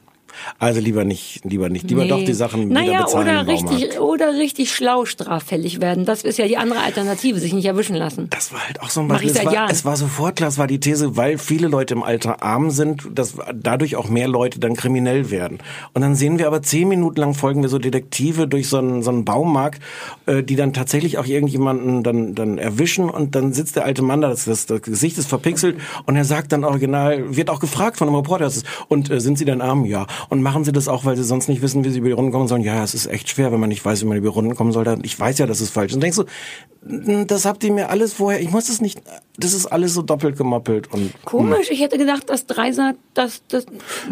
Also lieber nicht, lieber nicht. Lieber Nee. doch die Sachen wieder naja, bezahlen oder richtig, oder richtig schlau straffällig werden. Das ist ja die andere Alternative, sich nicht erwischen lassen. Das war halt auch so ein Mach Beispiel. seit es, war, Jahren. es war sofort klar, es war die These, weil viele Leute im Alter arm sind, dass dadurch auch mehr Leute dann kriminell werden. Und dann sehen wir aber zehn Minuten lang folgen wir so Detektive durch so einen, so einen Baumarkt, äh, die dann tatsächlich auch irgendjemanden dann, dann erwischen und dann sitzt der alte Mann da, das, das, das Gesicht ist verpixelt und er sagt dann original, wird auch gefragt von einem Reporter, und äh, sind Sie denn arm? Ja. Und machen Sie das auch, weil Sie sonst nicht wissen, wie Sie über die Runden kommen sollen? Ja, es ist echt schwer, wenn man nicht weiß, wie man über die Runden kommen soll. Dann- Ich weiß ja, das ist falsch. Und denkst du, das habt ihr mir alles vorher, ich muss das nicht, das ist alles so doppelt gemoppelt und Komisch, ich hätte gedacht, dass Dreisat, das, das,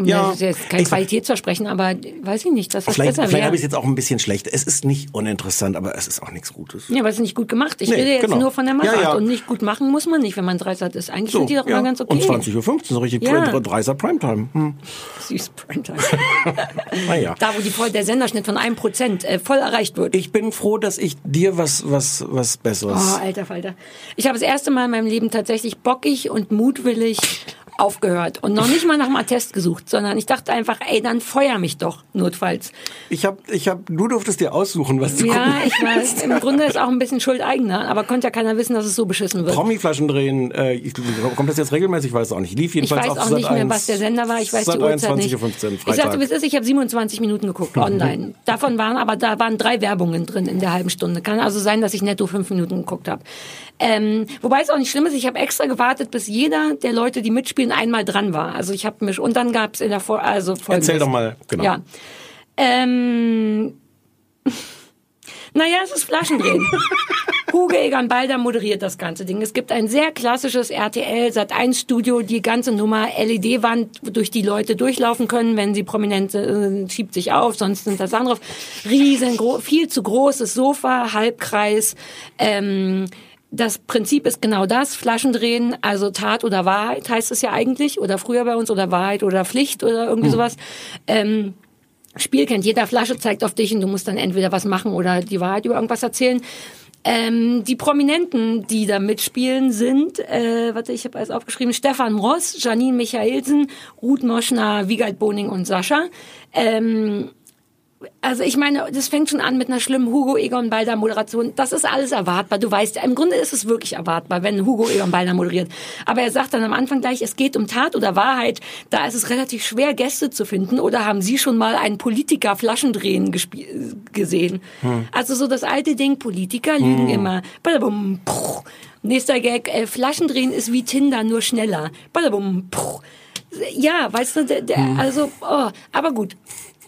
Ja, das ist jetzt kein Qualitätsversprechen, aber weiß ich nicht, dass das Vielleicht, besser vielleicht habe ich es jetzt auch ein bisschen schlecht. Es ist nicht uninteressant, aber es ist auch nichts Gutes. Ja, aber es ist nicht gut gemacht. Ich Nee, rede jetzt genau. nur von der Machart Ja, ja. und nicht gut machen muss man nicht, wenn man Dreisat ist. Eigentlich sind die doch ja. immer ganz okay. Und 20.15 Uhr, so richtig Ja. 30er Primetime. Hm. Süß Primetime. Naja. da, wo die voll, der Senderschnitt von einem Prozent äh, voll erreicht wird. Ich bin froh, dass ich dir was, was, was Besseres. Oh, alter Falter. Ich habe das erste Mal in meinem Leben tatsächlich bockig und mutwillig aufgehört und noch nicht mal nach einem Attest gesucht, sondern ich dachte einfach, ey, dann feuer mich doch, notfalls. Ich hab, ich hab, du durftest dir aussuchen, was du Ja, ich weiß, im Grunde ist auch ein bisschen Schuld eigener, aber konnte ja keiner wissen, dass es so beschissen wird. Promiflaschen drehen, äh, ich, kommt das jetzt regelmäßig? Ich weiß es auch nicht. Lief Ich jedenfalls weiß auf auch Sat. nicht mehr, 1, was der Sender war. Ich weiß die Sat. Uhrzeit 21.15 nicht. Uhr, ich Freitag. sagte, wie es ist, ich habe 27 Minuten geguckt, online. Davon waren aber, da waren drei Werbungen drin in der halben Stunde. Kann also sein, dass ich netto fünf Minuten geguckt habe. Ähm, wobei es auch nicht schlimm ist, ich habe extra gewartet, bis jeder der Leute, die mitspielen, einmal dran war. Also ich habe mich, und dann gab es in der Vor also folgendes. Erzähl doch mal, genau. Ja. Ähm, naja, es ist Flaschendrehen. Hugo Egan Balder moderiert das ganze Ding. Es gibt ein sehr klassisches RTL Sat 1 Studio, die ganze Nummer LED-Wand, durch die Leute durchlaufen können, wenn sie prominent äh, schiebt sich auf, sonst sind das andere. Riesengroß, viel zu großes Sofa, Halbkreis. Ähm, das Prinzip ist genau das, Flaschen drehen, also Tat oder Wahrheit heißt es ja eigentlich, oder früher bei uns, oder Wahrheit oder Pflicht oder irgendwie Hm. sowas. Ähm, Spiel kennt jeder, Flasche zeigt auf dich und du musst dann entweder was machen oder die Wahrheit über irgendwas erzählen. Ähm, die Prominenten, die da mitspielen, sind, äh, warte, ich habe alles aufgeschrieben, Stefan Ross, Janine Michaelsen, Ruth Moschner, Wiegald Boning und Sascha. Ähm, also ich meine, das fängt schon an mit einer schlimmen Hugo Egon Balder Moderation. Das ist alles erwartbar. Du weißt, im Grunde ist es wirklich erwartbar, wenn Hugo Egon Balder moderiert. Aber er sagt dann am Anfang gleich, es geht um Tat oder Wahrheit. Da ist es relativ schwer, Gäste zu finden. Oder haben Sie schon mal einen Politiker Flaschendrehen gesehen? Hm. Also so das alte Ding, Politiker lügen Hm. immer. Badabum. Nächster Gag, äh, Flaschendrehen ist wie Tinder, nur schneller. Badabum. Ja, weißt du, der, der, Hm. also, oh, aber gut.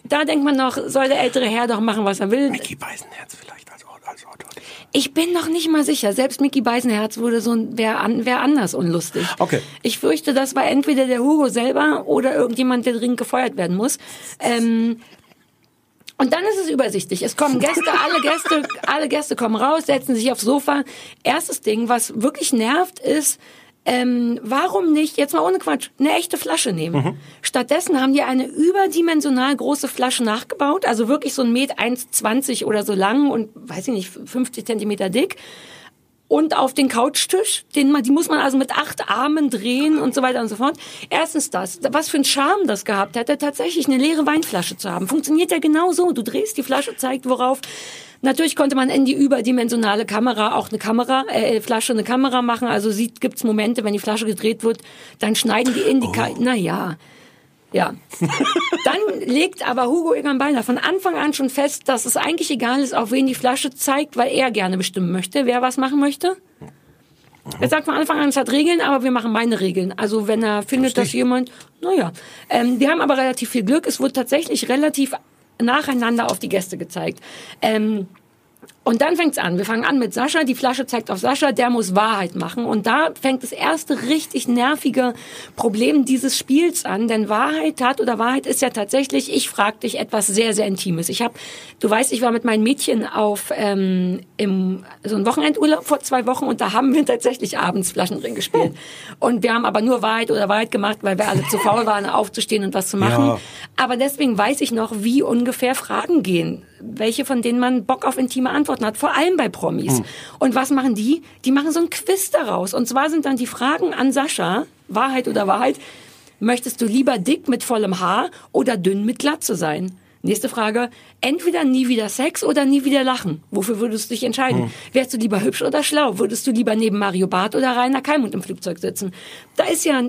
Da denkt man noch, soll der ältere Herr doch machen, was er will. Mickey Beisenherz vielleicht als, als Autor. Ich bin noch nicht mal sicher. Selbst Mickey Beisenherz wurde so ein, wer, an, wer anders unlustig. Okay. Ich fürchte, das war entweder der Hugo selber oder irgendjemand, der dringend gefeuert werden muss. Ähm, und dann ist es übersichtlich. Es kommen Gäste, alle Gäste, alle Gäste kommen raus, setzen sich aufs Sofa. Erstes Ding, was wirklich nervt, ist, ähm, warum nicht, jetzt mal ohne Quatsch, eine echte Flasche nehmen? Mhm. Stattdessen haben die eine überdimensional große Flasche nachgebaut, also wirklich so ein Met 1,20 oder so lang und, weiß ich nicht, 50 Zentimeter dick. Und auf den Couchtisch, den man, die muss man also mit acht Armen drehen und so weiter und so fort. Erstens das, was für ein Charme das gehabt hätte, tatsächlich eine leere Weinflasche zu haben. Funktioniert ja genau so. Du drehst die Flasche, zeigt worauf. Natürlich konnte man in die überdimensionale Kamera auch eine Kamera, äh, Flasche eine Kamera machen. Also sieht, gibt's Momente, wenn die Flasche gedreht wird, dann schneiden die in die, Ka na ja. Ja. Dann legt aber Hugo Egan Balder von Anfang an schon fest, dass es eigentlich egal ist, auf wen die Flasche zeigt, weil er gerne bestimmen möchte, wer was machen möchte. Er sagt von Anfang an, es hat Regeln, aber wir machen meine Regeln. Also wenn er findet, dass jemand, naja. Ähm, wir haben aber relativ viel Glück. Es wurde tatsächlich relativ nacheinander auf die Gäste gezeigt. Ähm, und dann fängt's an. Wir fangen an mit Sascha. Die Flasche zeigt auf Sascha. Der muss Wahrheit machen. Und da fängt das erste richtig nervige Problem dieses Spiels an. Denn Wahrheit, Tat oder Wahrheit ist ja tatsächlich, ich frage dich etwas sehr, sehr Intimes. Ich habe, du weißt, ich war mit meinen Mädchen auf ähm, im so ein Wochenendurlaub vor zwei Wochen und da haben wir tatsächlich abends Flaschen drin gespielt. Und wir haben aber nur Wahrheit oder Wahrheit gemacht, weil wir alle zu faul waren, aufzustehen und was zu machen. Ja. Aber deswegen weiß ich noch, wie ungefähr Fragen gehen. Welche von denen man Bock auf intime Antworten hat, vor allem bei Promis. Hm. Und was machen die? Die machen so ein Quiz daraus. Und zwar sind dann die Fragen an Sascha, Wahrheit oder Wahrheit, möchtest du lieber dick mit vollem Haar oder dünn mit Glatze sein? Nächste Frage, entweder nie wieder Sex oder nie wieder lachen. Wofür würdest du dich entscheiden? Hm. Wärst du lieber hübsch oder schlau? Würdest du lieber neben Mario Barth oder Rainer Kalmund im Flugzeug sitzen? Da ist ja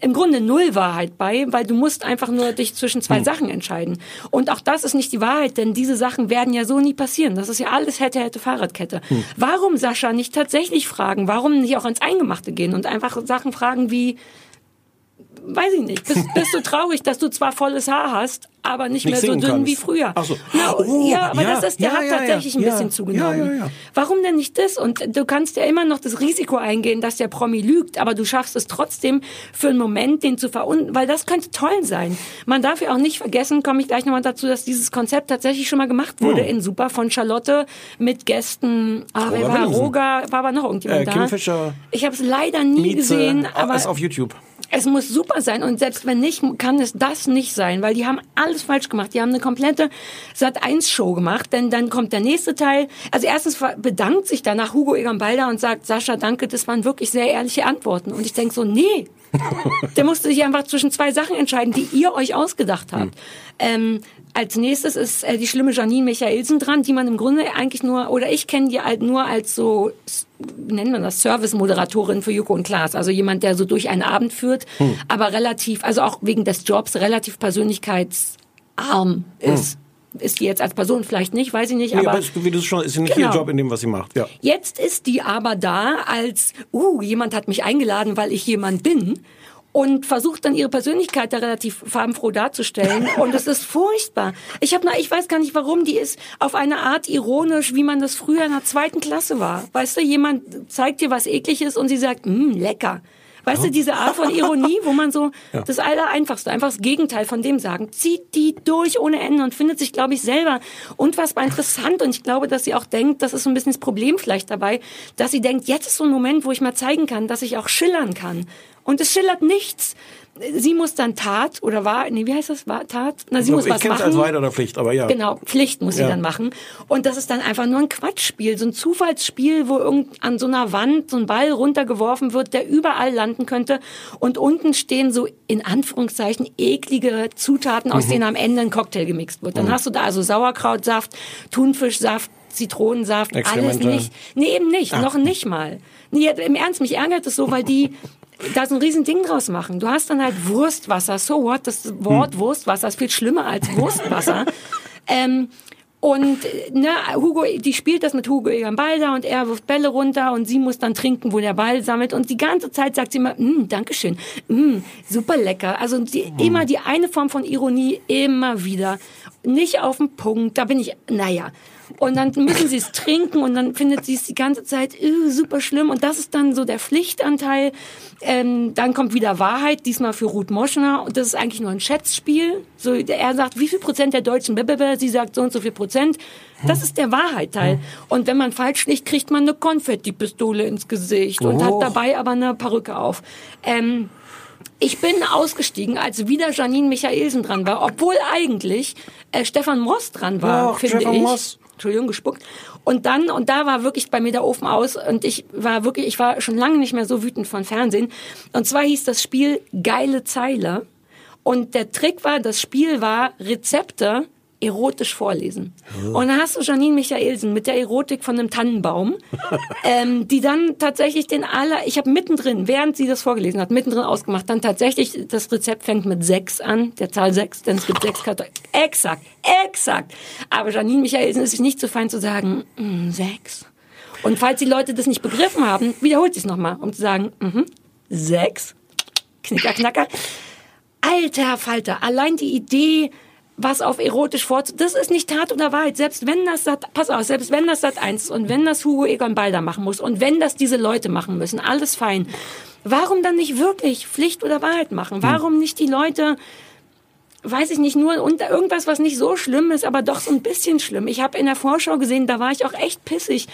im Grunde null Wahrheit bei, weil du musst einfach nur dich zwischen zwei Hm. Sachen entscheiden. Und auch das ist nicht die Wahrheit, denn diese Sachen werden ja so nie passieren. Das ist ja alles hätte, hätte, Fahrradkette. Hm. Warum, Sascha, nicht tatsächlich fragen? Warum nicht auch ans Eingemachte gehen und einfach Sachen fragen wie, weiß ich nicht, bist, bist du traurig, dass du zwar volles Haar hast, aber nicht, Nicht mehr so dünn kannst. wie früher? Ach so. Na, Oh, ja, aber ja, das ist, der ja, hat ja, tatsächlich ein bisschen zugenommen. Warum denn nicht das? Und du kannst ja immer noch das Risiko eingehen, dass der Promi lügt, aber du schaffst es trotzdem für einen Moment, den zu verun, weil das könnte toll sein. Man darf ja auch nicht vergessen, komme ich gleich nochmal dazu, dass dieses Konzept tatsächlich schon mal gemacht wurde Hm. in Super von Charlotte mit Gästen, ah, wer war. Roger, war aber noch irgendjemand Äh, da. Kim Fischer. Ich habe es leider nie Mieze, gesehen, aber ist auf YouTube. Es muss super sein und selbst wenn nicht, kann es das nicht sein, weil die haben alles falsch gemacht. Die haben eine komplette Sat1-Show gemacht, denn dann kommt der nächste Teil. Also erstens bedankt sich danach Hugo Egon Balder und sagt, Sascha, danke, das waren wirklich sehr ehrliche Antworten. Und ich denk so, nee, der musste sich einfach zwischen zwei Sachen entscheiden, die ihr euch ausgedacht habt. Ähm, als nächstes ist äh, die schlimme Janine Michaelsen dran, die man im Grunde eigentlich nur, oder ich kenne die halt nur als so, nennt man das, Service-Moderatorin für Joko und Klaas. Also jemand, der so durch einen Abend führt, Hm. aber relativ, also auch wegen des Jobs relativ persönlichkeitsarm ist. Ist die jetzt als Person vielleicht nicht, weiß ich nicht, Nee, aber, aber wie du schon, ist ja nicht Genau. ihr Job in dem, was sie macht. Ja. Jetzt ist die aber da als, uh, jemand hat mich eingeladen, weil ich jemand bin. Und versucht dann ihre Persönlichkeit da relativ farbenfroh darzustellen und es ist furchtbar. Ich habe ich weiß gar nicht warum, die ist auf eine Art ironisch, wie man das früher in der zweiten Klasse war. Weißt du, jemand zeigt dir was ekliges und sie sagt, "Hm, lecker." Weißt du, diese Art von Ironie, wo man so Ja. das Allereinfachste, einfach das Gegenteil von dem sagen, zieht die durch ohne Ende und findet sich, glaube ich, selber unfassbar interessant. Und ich glaube, dass sie auch denkt, das ist so ein bisschen das Problem vielleicht dabei, dass sie denkt, jetzt ist so ein Moment, wo ich mal zeigen kann, dass ich auch schillern kann. Und es schillert nichts. Sie muss dann Tat oder war, nee, wie heißt das? War Tat? Na, sie ich muss was kenne es machen. als Weiter oder Pflicht, aber ja. Genau, Pflicht muss sie Ja. dann machen. Und das ist dann einfach nur ein Quatschspiel, so ein Zufallsspiel, wo irgend an so einer Wand so ein Ball runtergeworfen wird, der überall landen könnte. Und unten stehen so in Anführungszeichen eklige Zutaten, aus Mhm. denen am Ende ein Cocktail gemixt wird. Dann Mhm. hast du da also Sauerkrautsaft, Thunfischsaft, Zitronensaft, alles nicht. Nee, eben nicht, Ah. noch nicht mal. Nee, im Ernst, mich ärgert es so, weil die da so ein riesen Ding draus machen. Du hast dann halt Wurstwasser, so what, das Wort Hm. Wurstwasser ist viel schlimmer als Wurstwasser. ähm, und ne, Hugo, die spielt das mit Hugo Egan Balder und er wirft Bälle runter und sie muss dann trinken, wo der Ball sammelt. Und die ganze Zeit sagt sie immer, mm, Dankeschön, mm, super lecker. Also die, immer die eine Form von Ironie, immer wieder. Nicht auf den Punkt, da bin ich, naja. Und dann müssen sie es trinken und dann findet sie es die ganze Zeit äh, super schlimm. Und das ist dann so der Pflichtanteil. Ähm, dann kommt wieder Wahrheit, diesmal für Ruth Moschner. Und das ist eigentlich nur ein Schätzspiel. So, er sagt, wie viel Prozent der Deutschen, blablabla, sie sagt so und so viel Prozent. Das ist der Wahrheitteil. Und wenn man falsch liegt, kriegt man eine Konfettipistole ins Gesicht und hat Oh. dabei aber eine Perücke auf. Ähm, ich bin ausgestiegen, als wieder Janine Michaelsen dran war, obwohl eigentlich äh, Stefan Moss dran war, Ach, finde Stefan ich. Moss. Entschuldigung, gespuckt. Und dann, und da war wirklich bei mir der Ofen aus und ich war wirklich, ich war schon lange nicht mehr so wütend von Fernsehen. Und zwar hieß das Spiel Geile Zeile. Und der Trick war, das Spiel war Rezepte erotisch vorlesen. Oh. Und dann hast du Janine Michaelsen mit der Erotik von einem Tannenbaum, ähm, die dann tatsächlich den aller, ich habe mittendrin, während sie das vorgelesen hat, mittendrin ausgemacht, dann tatsächlich, das Rezept fängt mit sechs an, der Zahl sechs, denn es gibt sechs Kartoffeln. Exakt, exakt. Aber Janine Michaelsen ist sich nicht so fein zu sagen, mm, sechs. Und falls die Leute das nicht begriffen haben, wiederholt sie es nochmal, um zu sagen, mhm, sechs, knicker, knacker. Alter Falter, allein die Idee, was auf erotisch vorzu... Das ist nicht Tat oder Wahrheit. Selbst wenn das Sat... Pass auf, selbst wenn das Sat 1 und wenn das Hugo Egon Balder machen muss und wenn das diese Leute machen müssen, alles fein. Warum dann nicht wirklich Pflicht oder Wahrheit machen? Warum nicht die Leute weiß ich nicht, nur unter irgendwas, was nicht so schlimm ist, aber doch so ein bisschen schlimm. Ich habe in der Vorschau gesehen, da war ich auch echt pissig,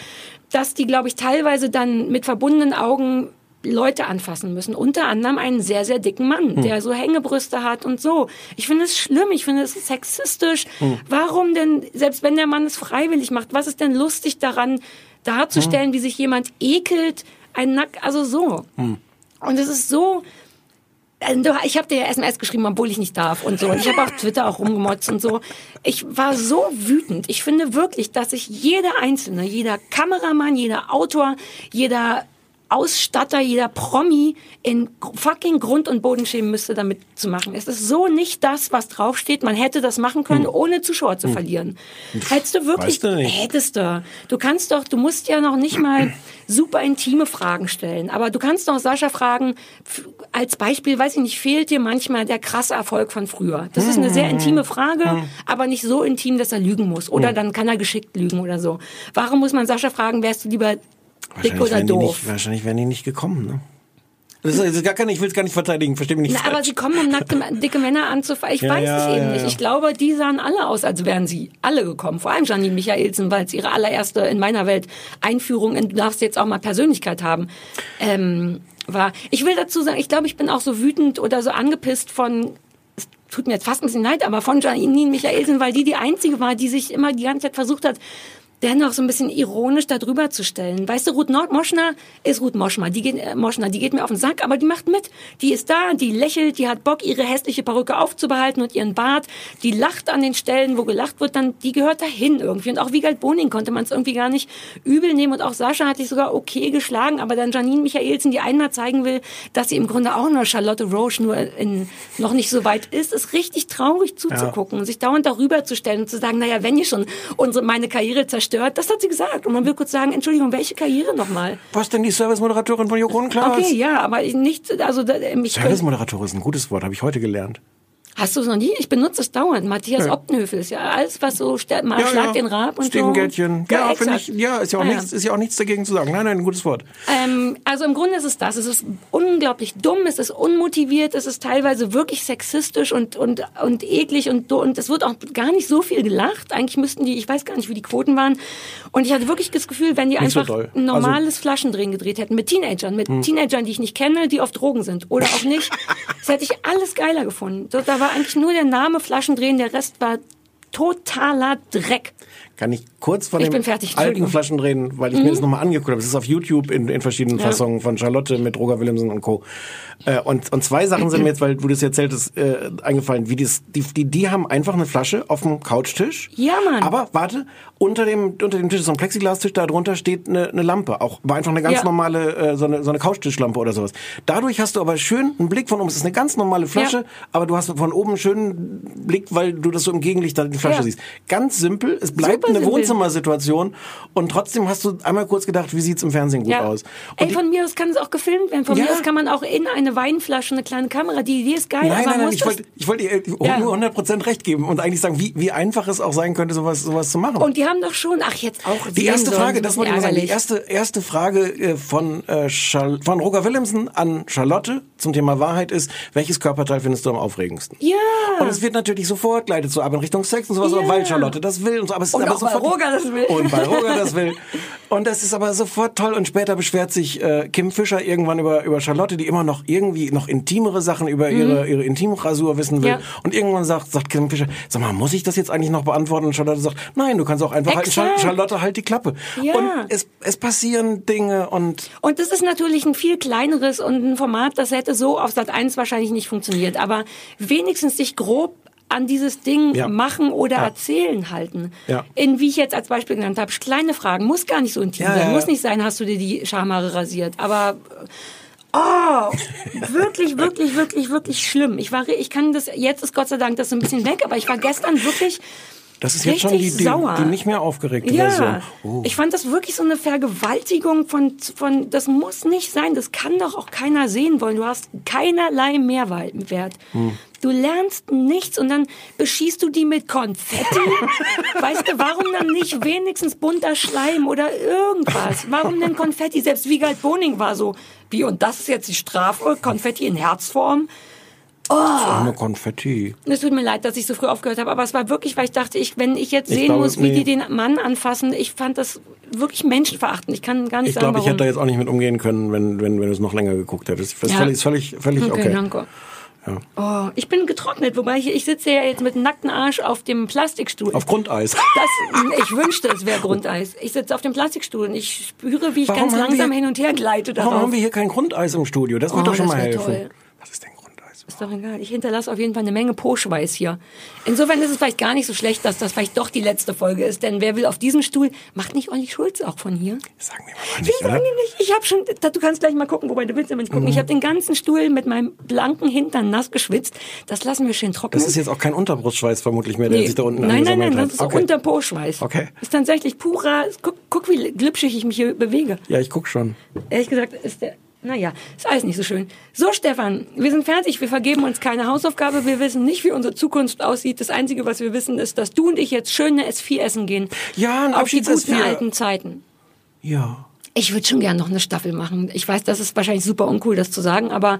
dass die, glaube ich, teilweise dann mit verbundenen Augen Leute anfassen müssen. Unter anderem einen sehr, sehr dicken Mann, Hm. der so Hängebrüste hat und so. Ich finde es schlimm, ich finde es sexistisch. Hm. Warum denn, selbst wenn der Mann es freiwillig macht, was ist denn lustig daran, darzustellen, wie sich jemand ekelt, ein Nack, also so. Und es ist so, du- ich habe dir ja SMS geschrieben, obwohl ich nicht darf und so. Und ich habe auf Twitter auch rumgemotzt und so. Ich war so wütend. Ich finde wirklich, dass sich jeder Einzelne, jeder Kameramann, jeder Autor, jeder Ausstatter, jeder Promi in fucking Grund und Boden schämen müsste, damit zu machen. Es ist so nicht das, was draufsteht. Man hätte das machen können, ohne Zuschauer zu verlieren. Hättest du wirklich, Weißt du hättest du. Du kannst doch, du musst ja noch nicht mal super intime Fragen stellen, aber du kannst doch Sascha fragen, als Beispiel, weiß ich nicht, fehlt dir manchmal der krasse Erfolg von früher? Das ist eine sehr intime Frage, aber nicht so intim, dass er lügen muss. Oder Hm. dann kann er geschickt lügen oder so. Warum muss man Sascha fragen, wärst du lieber dick oder doof? nicht, wahrscheinlich wären die nicht gekommen, ne? Das ist, gar keine, ich will es gar nicht verteidigen, versteh mich nicht Na, aber sie kommen, um nackte, dicke Männer anzufangen. Ich Ja, weiß ja, es eben ja, nicht. Ich glaube, die sahen alle aus, als wären sie alle gekommen. Vor allem Janine Michaelsen, weil es ihre allererste in meiner Welt Einführung in, du darfst jetzt auch mal Persönlichkeit haben, ähm, war. Ich will dazu sagen, ich glaube, ich bin auch so wütend oder so angepisst von es tut mir jetzt fast ein bisschen leid, aber von Janine Michaelsen, weil die die einzige war, die sich immer die ganze Zeit versucht hat, dennoch so ein bisschen ironisch darüber zu stellen. Weißt du, Ruth Nord Moschner ist Ruth Moschner, die geht, äh, Moschner, die geht mir auf den Sack, aber die macht mit. Die ist da, die lächelt, die hat Bock, ihre hässliche Perücke aufzubehalten und ihren Bart. Die lacht an den Stellen, wo gelacht wird, dann, die gehört dahin irgendwie. Und auch Wiegald Boning konnte man es irgendwie gar nicht übel nehmen. Und auch Sascha hat sich sogar okay geschlagen, aber dann Janine Michaelsen, die einmal zeigen will, dass sie im Grunde auch nur Charlotte Roche nur in, noch nicht so weit ist, ist richtig traurig zuzugucken und sich dauernd darüber zu stellen und zu sagen, naja, wenn ihr schon unsere, meine Karriere zerstört, stört, das hat sie gesagt. Und man will kurz sagen, Entschuldigung, welche Karriere nochmal? Was denn die Service-Moderatorin von Joko und Klaas? Okay, ja, aber ich nicht, also da, mich Service-Moderatorin ist ein gutes Wort, habe ich heute gelernt. Hast du es noch nie? Ich benutze es dauernd. Matthias Ja. Optenhöfel ist ja alles, was so mal schlag den Rab und Steven so. Gärtchen. Ja, finde ich, ja, ist ja auch Ah, nichts, ist ja auch nichts dagegen zu sagen. Nein, nein, ein gutes Wort. Ähm, also im Grunde ist es das. Es ist unglaublich dumm, es ist unmotiviert, es ist teilweise wirklich sexistisch und, und, und eklig und, und es wird auch gar nicht so viel gelacht. Eigentlich müssten die, ich weiß gar nicht, wie die Quoten waren. Und ich hatte wirklich das Gefühl, wenn die Nicht so einfach doll. ein normales Flaschendrehen gedreht hätten mit Teenagern, mit Hm. Teenagern, die ich nicht kenne, die auf Drogen sind oder auch nicht, das hätte ich alles geiler gefunden. Da war eigentlich nur der Name Flaschendrehen, der Rest war totaler Dreck. Kann ich kurz von Ich fertig, alten. Flaschen reden, weil ich Mhm. mir das nochmal angeguckt habe. Es ist auf YouTube in, in verschiedenen Ja. Fassungen von Charlotte mit Roger Willemsen und Co. Äh, und, und zwei Sachen sind mir jetzt, weil du das erzähltest, äh, eingefallen. Wie das, die, die, die haben einfach eine Flasche auf dem Couchtisch. Ja, Mann. Aber warte, unter dem, unter dem Tisch ist so ein Plexiglastisch, da drunter steht eine, eine Lampe. Auch war einfach eine ganz Ja. normale, äh, so eine, so eine Couchtischlampe oder sowas. Dadurch hast du aber schön einen Blick von oben. Es ist eine ganz normale Flasche, Ja. aber du hast von oben einen schönen Blick, weil du das so im Gegenlicht da die Flasche siehst. Ganz simpel. Es bleibt Super eine. Wohnzimmersituation und trotzdem hast du einmal kurz gedacht, wie sieht's im Fernsehen gut aus? Ey, von mir aus kann es auch gefilmt werden. Von Ja. mir aus kann man auch in eine Weinflasche eine kleine Kamera. Die Idee ist geil, Nein, nein, nein, ich wollte, ich wollte dir Ja. nur 100% recht geben und eigentlich sagen, wie, wie einfach es auch sein könnte, sowas, sowas zu machen. Und die haben doch schon, ach jetzt auch. Die erste sollen, Frage, das wollte ich sagen, die erste, erste Frage äh, von, äh, von Roger Willemsen an Charlotte zum Thema Wahrheit ist, welches Körperteil findest du am aufregendsten? Ja. Und es wird natürlich sofort leitet so ab in Richtung Sex und sowas, Ja. weil Charlotte das will und so. Aber es ist Und aber auch weil sofort, Roger das will. Und weil Roger das will. Und das ist aber sofort toll. Und später beschwert sich äh, Kim Fischer irgendwann über, über Charlotte, die immer noch irgendwie noch intimere Sachen über ihre, ihre Intimrasur wissen will. Mhm. Ja. Und irgendwann sagt, sagt Kim Fischer, sag mal, muss ich das jetzt eigentlich noch beantworten? Und Charlotte sagt, nein, du kannst auch einfach halten. Exakt. Charlotte, halt die Klappe. Ja. Und es, es passieren Dinge und Und das ist natürlich ein viel kleineres und ein Format, das hätte so auf Sat 1 wahrscheinlich nicht funktioniert. Aber wenigstens sich grob an dieses Ding Ja. machen oder Ja. erzählen halten. Ja. In, wie ich jetzt als Beispiel genannt habe, kleine Fragen, muss gar nicht so intim sein, muss nicht sein, hast du dir die Schamhaare rasiert, aber oh, wirklich, wirklich, wirklich, wirklich schlimm. Ich war, ich kann das, jetzt ist Gott sei Dank das so ein bisschen weg, aber ich war gestern wirklich das ist jetzt schon die, Richtig die, sauer. die nicht mehr aufgeregte ja, Version. Oh. ich fand das wirklich so eine Vergewaltigung von, von, das muss nicht sein, das kann doch auch keiner sehen wollen. Du hast keinerlei Mehrwert. Hm. Du lernst nichts und dann beschießt du die mit Konfetti. weißt du, warum dann nicht wenigstens bunter Schleim oder irgendwas? Warum denn Konfetti? Selbst Wiegald Boning war so, wie, und das ist jetzt die Strafe? Konfetti in Herzform? Oh, Arme Konfetti. es tut mir leid, dass ich so früh aufgehört habe, aber es war wirklich, weil ich dachte, ich, wenn ich jetzt Ich sehen glaube, muss, wie nee. die den Mann anfassen, ich fand das wirklich menschenverachtend. Ich kann gar nicht Ich sagen, glaube, ich hätte da jetzt auch nicht mit umgehen können, wenn, wenn, wenn du es noch länger geguckt hättest. Das ist Ja. völlig, völlig, völlig okay. okay, danke. Ja. Oh, ich bin getrocknet, wobei ich, ich sitze ja jetzt mit nacktem Arsch auf dem Plastikstuhl. Auf Grundeis. Das, ich wünschte, es wäre Grundeis. Ich sitze auf dem Plastikstuhl und ich spüre, wie ich Warum ganz langsam wir- hin und her gleite darauf. Warum haben wir hier kein Grundeis im Studio? Das wird Oh, doch schon mal helfen. toll. Ist doch egal. Ich hinterlasse auf jeden Fall eine Menge Po-Schweiß hier. Insofern ist es vielleicht gar nicht so schlecht, dass das vielleicht doch die letzte Folge ist. Denn wer will auf diesem Stuhl, macht nicht Olli Schulz auch von hier? Sagen wir mal nicht, oder? nicht. Ich habe schon, du kannst gleich mal gucken, wobei du willst immer nicht gucken. Ich habe den ganzen Stuhl mit meinem blanken Hintern nass geschwitzt. Das lassen wir schön trocknen. Das ist jetzt auch kein Unterbrustschweiß vermutlich mehr, der Nee. sich da unten Nein, nein, nein, angesammelt das ist hat. okay. unter Po-Schweiß. Okay. Ist tatsächlich purer, guck, guck wie glitschig ich mich hier bewege. Ja, ich guck schon. Ehrlich gesagt ist der, naja, ist alles nicht so schön. So, Stefan, wir sind fertig. Wir vergeben uns keine Hausaufgabe. Wir wissen nicht, wie unsere Zukunft aussieht. Das Einzige, was wir wissen, ist, dass du und ich jetzt schön eine S4 essen gehen. Ja, ein Auf die guten S4. alten Zeiten. Ja. Ich würde schon gern noch eine Staffel machen. Ich weiß, das ist wahrscheinlich super uncool, das zu sagen, aber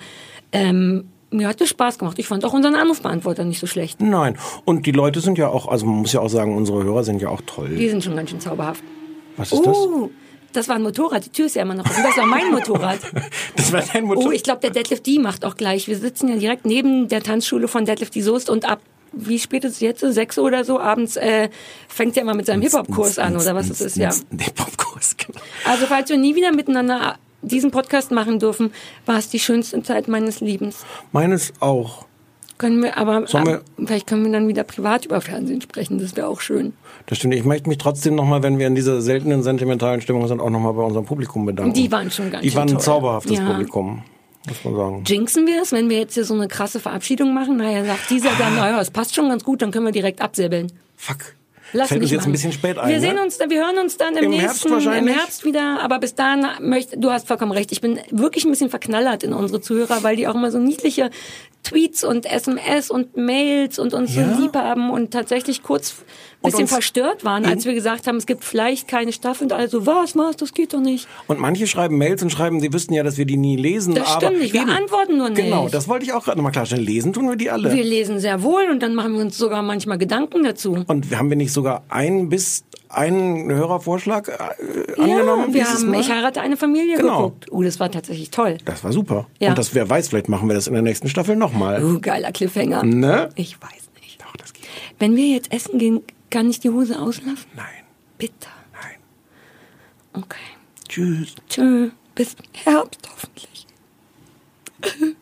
ähm, mir hat es Spaß gemacht. Ich fand auch unseren Anrufbeantworter nicht so schlecht. Nein. Und die Leute sind ja auch, also man muss ja auch sagen, unsere Hörer sind ja auch Die toll. sind schon ganz schön zauberhaft. Was ist das? Oh, das war ein Motorrad. Die Tür ist ja immer noch offen. Das war mein Motorrad. Das war dein Motor. Oh, ich glaube, der Deadlift D macht auch gleich. Wir sitzen ja direkt neben der Tanzschule von Deadlift D Soest und ab, wie spät ist es jetzt? Sechs oder so abends äh, fängt er immer mit seinem Hip-Hop-Kurs an oder was es ist, ja. Hip-Hop-Kurs, genau. Also falls wir nie wieder miteinander diesen Podcast machen dürfen, war es die schönste Zeit meines Lebens. Meines auch. Können wir aber, wir- äh, vielleicht können wir dann wieder privat über Fernsehen sprechen, das wäre auch schön. Das stimmt. Ich möchte mich trotzdem nochmal, wenn wir in dieser seltenen sentimentalen Stimmung sind, auch nochmal bei unserem Publikum bedanken. Die waren schon ganz Die waren ein toll. zauberhaftes Ja. Publikum, muss man sagen. Jinxen wir es, wenn wir jetzt hier so eine krasse Verabschiedung machen? Naja, sagt dieser dann, naja, es passt schon ganz gut, dann können wir direkt absäbeln. Fuck. Lass Fällt uns jetzt machen. ein bisschen spät ein. Wir sehen ne? uns, wir hören uns dann im, Im Herbst nächsten, wahrscheinlich. im Herbst wieder. Aber bis dahin möchte, du hast vollkommen recht. Ich bin wirklich ein bisschen verknallert in unsere Zuhörer, weil die auch immer so niedliche Tweets und SMS und Mails und uns Ja. so lieb haben und tatsächlich kurz bisschen verstört waren, als wir gesagt haben, es gibt vielleicht keine Staffel und alle so, was, was, das geht doch nicht. Und manche schreiben Mails und schreiben, sie wüssten ja, dass wir die nie lesen. Das aber stimmt nicht, wir eben. antworten nur nicht. Genau, das wollte ich auch gerade nochmal klarstellen. Lesen tun wir die alle. Wir lesen sehr wohl und dann machen wir uns sogar manchmal Gedanken dazu. und haben wir nicht sogar einen bis einen Hörervorschlag äh, angenommen? ja, wir dieses haben? Ich heirate eine Familie Genau. geguckt. Uh, das war tatsächlich toll. Das war super. Ja. Und das, wer weiß, vielleicht machen wir das in der nächsten Staffel nochmal. Uh, geiler Cliffhanger. Ne? Ich weiß nicht. Doch, das geht. Wenn wir jetzt essen gehen, kann ich die Hose auslassen? Nein. Bitte. Nein. Okay. Tschüss. Tschö. Bis Herbst hoffentlich.